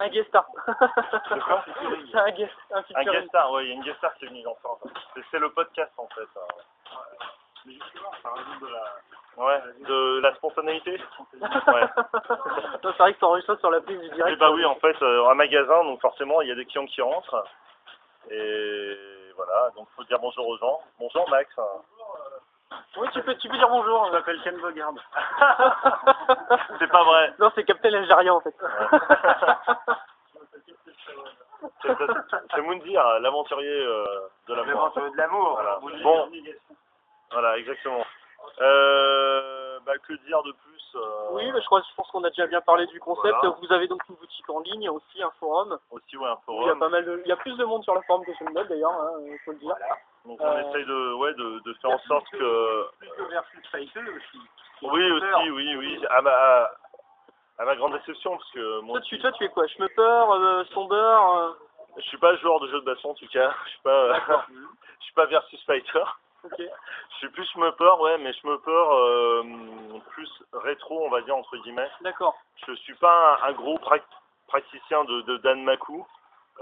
Un guest star. De C'est un guest, un Un featuring. guest star, ouais, il y a une guest star qui est venue dans ça. C'est- C'est le podcast en fait. euh. Ouais, de la spontanéité Ouais. C'est vrai que enregistré sur la piste du Et direct. bah oui, en fait, euh, un magasin, donc forcément, il y a des clients qui rentrent. Et voilà, donc faut dire bonjour aux gens. Bonjour Max. Oui, tu peux, tu peux dire bonjour, je m'appelle Ken Bogard. C'est pas vrai. non, c'est Captain Algérien en fait. C'est c'est Moundir, l'aventurier euh, de l'amour. L'aventurier de l'amour. Voilà. Bon, voilà, exactement. Euh, bah, que dire de plus euh, oui, mais je crois, je pense qu'on a déjà bien parlé du concept. Voilà. Vous avez donc une boutique en ligne, aussi un forum. Aussi, ouais, un Il y a forum. pas mal de, il y a plus de monde sur le forum que sur le net d'ailleurs, hein, il faut le dire. Donc on Euh, essaye de, ouais, de, de faire en sorte que... versus aussi. Oui, aussi, oui, oui. À ma, à, ma grande déception, parce que moi, Toi, tu, toi, tu es quoi Schmupper, euh, Stomber euh, je suis pas joueur de jeu de baston en tout cas. Je suis pas, D'accord. je suis pas versus fighter. Ok. Je suis plus schmupper, ouais, mais schmupper euh, plus rétro, on va dire entre guillemets. D'accord. Je suis pas un, un gros praticien de, de Dan Maku.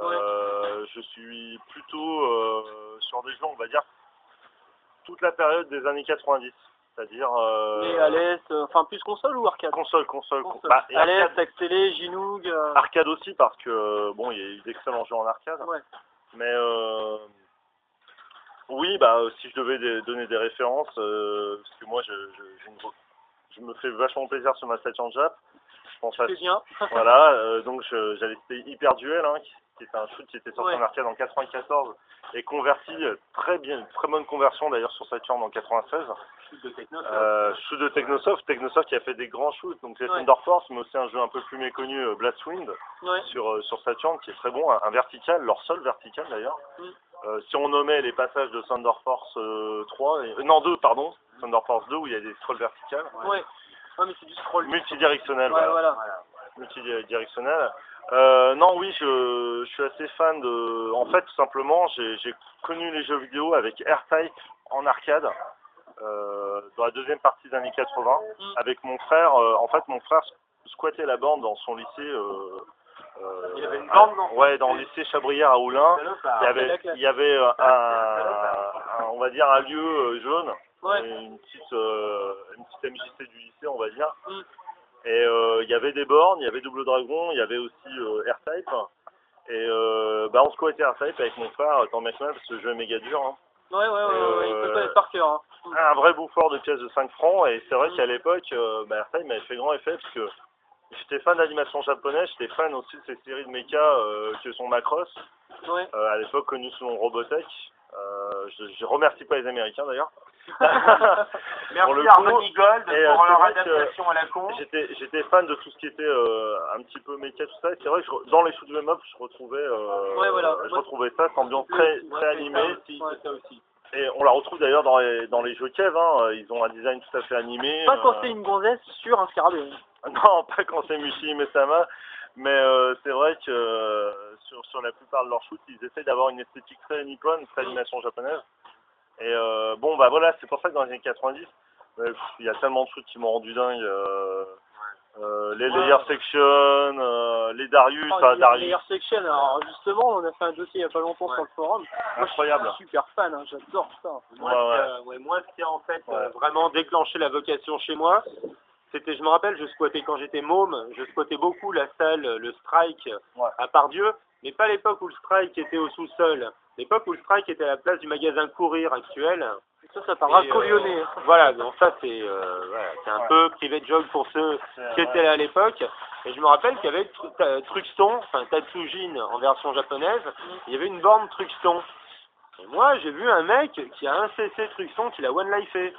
Euh, Je suis plutôt euh, sur des jeux, on va dire, toute la période des années 90. C'est-à-dire euh, Mais à l'Est, euh, enfin plus console ou arcade? Console, console, con- Console. bah, et à arcade, l'Est, Axelé, Ginoog. euh, arcade aussi parce que bon, il y a eu d'excellents jeux en arcade. Ouais. Mais euh, oui, bah si je devais des- donner des références, parce que moi je, je, je me, je me fais vachement plaisir sur ma station Jap. Je pense à bien. voilà, donc j'allais citer Hyper Duel, hein, qui, qui était un shoot qui était sorti Ouais. en arcade en 94 et converti euh, très bien, très bonne conversion d'ailleurs sur Saturn en 96. Shoot de techno. Euh, shoot de Technosoft, Technosoft qui a fait des grands shoots, donc c'est Ouais. Thunder Force, mais aussi un jeu un peu plus méconnu, euh, Blastwind Ouais. sur, euh, sur Saturn qui est très bon, un, un vertical, leur seul vertical d'ailleurs. Mm. Euh, si on nommait les passages de Thunder Force euh, 3, et- non 2 pardon, Thunder Force 2 où il y a des scrolls verticales, Ouais. Mais c'est du scroll. multidirectionnel, voilà. multidirectionnel. Euh, non, oui, je, je suis assez fan de. En fait, tout simplement, j'ai connu les jeux vidéo avec R-Type en arcade euh, dans la deuxième partie des années 80 Mm. avec mon frère. euh, en fait, mon frère squattait la bande dans son lycée. euh, Il y avait une bande son Ouais, dans le lycée Chabrière à Oulin. Il y avait, classe. il y avait un, un- on va dire un lieu jaune, Ouais. une petite, une petite MJC du lycée, on va dire. Mm. Et euh, il y avait des bornes, il y avait Double Dragon, il y avait aussi euh, R-Type. Et euh, bah, on squattait R-Type avec mon frère, tant mal, parce que le jeu est méga dur. hein. Ouais, ouais, ouais, il peut pas être par cœur. Hein. Un vrai bouffeur de pièces de 5 francs. Et c'est vrai Mm. qu'à l'époque, euh, bah, R-Type m'avait fait grand effet, parce que j'étais fan d'animation japonaise, j'étais fan aussi de ces séries de mecha euh, que sont Macross. Ouais. À l'époque connu sous Robotech. Je, je remercie pas les Américains d'ailleurs. Merci Harmony Gold et, pour euh, leur adaptation à la con. J'étais j'étais fan de tout ce qui était euh, un petit peu méca tout ça. Et c'est vrai que je- dans les shoot 'em up, je retrouvais euh, Ouais, voilà. je Moi, retrouvais ça, cette ambiance très animée. ça aussi, Ouais, ça aussi. Et on la retrouve d'ailleurs dans les dans les jeux Kev. Hein. Ils ont un design tout à fait animé. Pas quand euh, c'est une gonzesse sur un scarabée. Non, pas quand c'est Mushi Mesama, mais euh, c'est vrai que euh, sur, sur la plupart de leurs shoots, ils essaient d'avoir une esthétique très nippone, très animation japonaise. Et euh, bon, bah voilà, c'est pour ça que dans les années 90, euh, pff, il y a tellement de shoots qui m'ont rendu dingue. euh, euh, les Ouais. Layer Section, euh, les Darius, enfin, les- Darius, les Air Section, alors justement, on a fait un dossier il y a pas longtemps sur le forum. Moi, incroyable. je suis super fan, hein, j'adore ça. Moi, Ouais, ce qui ouais. a- ouais, moi, ce qui a en fait euh, vraiment déclenché la vocation chez moi, c'était, je me rappelle, je squattais quand j'étais môme, je squattais beaucoup la salle, le Strike Ouais. à Pardieu, mais pas l'époque où le Strike était au sous-sol. L'époque où le Strike était à la place du magasin Courir actuel. Ça, ça part Et, euh, voilà, donc ça c'est euh, voilà, c'est un Ouais. peu privé de joke pour ceux qui étaient là à l'époque. Et je me rappelle qu'il y avait Truxton, enfin Tatsujin en version japonaise, il y avait une borne Truxton. Et moi, j'ai vu un mec qui a un CC Truxton qui l'a one lifé.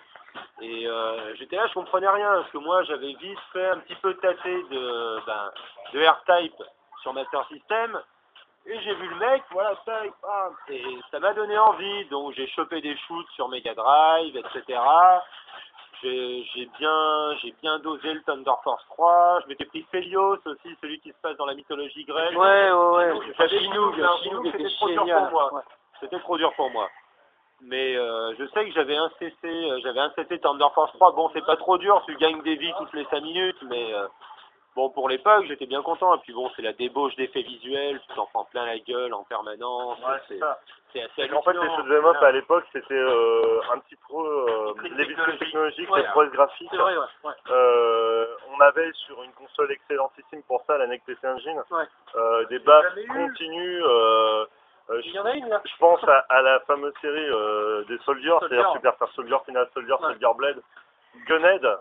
Et euh, j'étais là, je comprenais rien, parce que moi j'avais vite fait un petit peu tâter de, ben, de R-Type sur Master System. Et j'ai vu le mec, voilà, tac, bam, et ça m'a donné envie, donc j'ai chopé des shoots sur Mega Drive, etc. J'ai bien, j'ai bien dosé le Thunder Force 3, je m'étais pris Felios aussi, celui qui se passe dans la mythologie grecque. Ouais, ouais, ouais. J'avais c'était était trop dur pour moi. Ouais. C'était trop dur pour moi. Mais euh, je sais que j'avais un CC, euh, j'avais un CC Thunder Force 3. Bon, c'est pas trop dur, tu gagnes des vies toutes les 5 minutes, mais euh, bon, pour l'époque, j'étais bien content. Et puis bon, c'est la débauche d'effets visuels, tu t'en prends plein la gueule en permanence. Ouais, c'est ça. c'est assez en fait, les shoot 'em up à l'époque, c'était euh, un petit peu euh, Les technologiques, Ouais. les prouesses graphiques. Vrai, ouais. Euh, on avait sur une console excellentissime pour ça, la NEC PC Engine, des eu. continues, Il je, y en a une là je pense à, à la fameuse série des Soldiers, Soldier. c'est-à-dire Super Soldier, Final Soldier. Soldier Blade, Gunhead,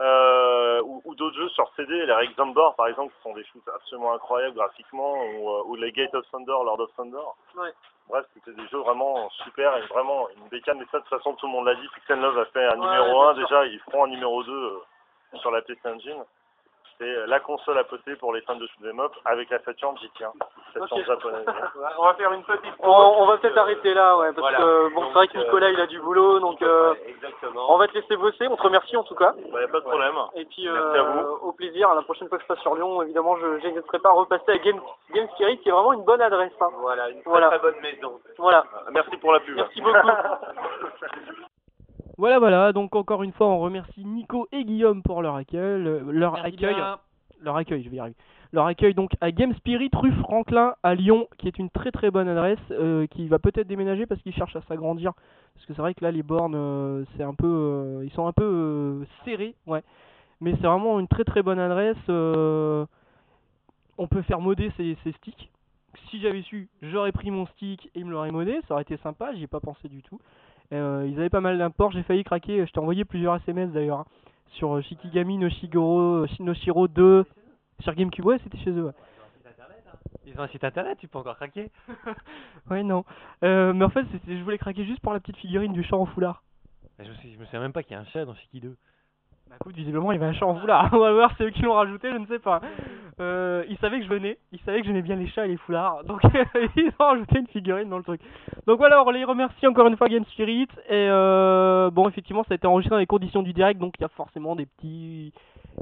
euh, ou, ou d'autres jeux sur CD, les Exambor par exemple, qui sont des shoots absolument incroyables graphiquement, ou, euh, ou les Gate of Thunder, Lord of Thunder. Ouais. Bref, c'était des jeux vraiment super et vraiment une bécane, mais ça de toute façon tout le monde l'a dit, Pixel Love a fait un Ouais, numéro 1 bien sûr. déjà, ils feront un numéro 2 euh, sur la PC Engine. C'est la console à posséder pour les fans de shoot'em up avec la Saturn, j'y tiens. Saturn Ok. japonaise. On va faire une petite on, on va peut-être arrêter là, ouais, parce Voilà. que bon, c'est vrai que euh, Nicolas il a du boulot, donc euh, Exactement. on va te laisser bosser. On te remercie en tout cas. Bah, y a pas de problème. Et puis Merci à euh, vous. au plaisir, la prochaine fois que je passe sur Lyon, évidemment, je n'hésiterai pas à repasser à Game, Game Spirit, qui est vraiment une bonne adresse. hein. Voilà, une très, Voilà. très bonne maison. Voilà. Merci pour la pub. Merci beaucoup. Voilà, voilà. Donc encore une fois, on remercie Nico et Guillaume pour leur accueil, le- leur Merci accueil, bien. leur accueil, je vais y arriver. Leur accueil donc à Game Spirit rue Franklin à Lyon, qui est une très très bonne adresse, euh, qui va peut-être déménager parce qu'ils cherchent à s'agrandir. Parce que c'est vrai que là les bornes, euh, c'est un peu, euh, ils sont un peu euh, serrés, ouais. Mais c'est vraiment une très très bonne adresse. euh, on peut faire modder ces, ces sticks. Si j'avais su, j'aurais pris mon stick et ils me l'auraient modé, ça aurait été sympa, j'y ai pas pensé du tout. Euh, ils avaient pas mal d'imports, j'ai failli craquer, je t'ai envoyé plusieurs SMS d'ailleurs, hein, sur euh, Shikigami no Shigoro, euh, no Shiro 2, sur GameCube, ouais c'était chez eux, ouais. Ils ont un site internet, tu peux encore craquer. Ouais non, Euh, mais en fait je voulais craquer juste pour la petite figurine du chat en foulard. Mais Je me, suis, je me souviens même pas qu'il y a un chat dans Shiki 2. Bah écoute, visiblement il y avait un chat en foulard, on va voir c'est eux qui l'ont rajouté, je ne sais pas. Euh, ils savaient que je venais, ils savaient que j'aimais bien les chats et les foulards, donc ils ont rajouté une figurine dans le truc. Donc voilà, on les remercie encore une fois Game Spirit, et euh, bon effectivement ça a été enregistré dans les conditions du direct, donc il y a forcément des petits...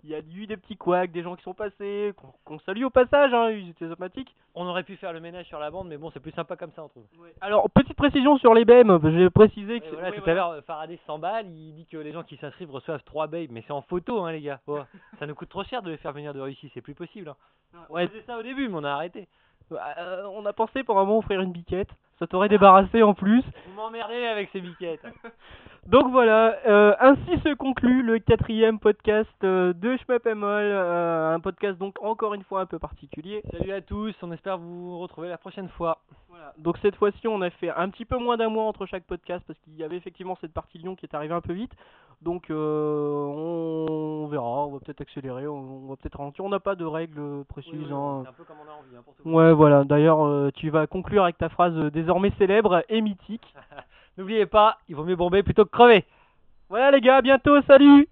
Il y a eu des petits couacs, des gens qui sont passés, qu'on salue au passage, hein, ils étaient sympathiques. On aurait pu faire le ménage sur la bande, mais bon, c'est plus sympa comme ça, on trouve. Alors, petite précision sur les BEM, j'ai précisé Ouais, que... voilà, tout voilà. à l'heure, euh, Faraday s'emballe, il dit que les gens qui s'inscrivent reçoivent 3 babes, mais c'est en photo, hein, les gars. Oh, ça nous coûte trop cher de les faire venir de Russie, c'est plus possible. Hein. On Ouais. faisait ça au début, mais on a arrêté. Euh, on a pensé pour un moment offrir une biquette, ça t'aurait débarrassé en plus. Vous m'emmerdez avec ces biquettes. Donc voilà, euh, ainsi se conclut le quatrième podcast euh, de Schmeppemol, euh, un podcast donc encore une fois un peu particulier. Salut à tous, on espère vous retrouver la prochaine fois. Voilà. Donc cette fois-ci on a fait un petit peu moins d'un mois entre chaque podcast parce qu'il y avait effectivement cette partie Lyon qui est arrivée un peu vite. Donc euh, on verra, on va peut-être accélérer, on, on va peut-être ralentir. On n'a pas de règles précises. hein. C'est un peu comme on a envie, hein, pour tout. Ouais voilà, d'ailleurs tu vas conclure avec ta phrase désormais célèbre et mythique. N'oubliez pas, il vaut mieux bomber plutôt que crever. Voilà les gars, à bientôt, salut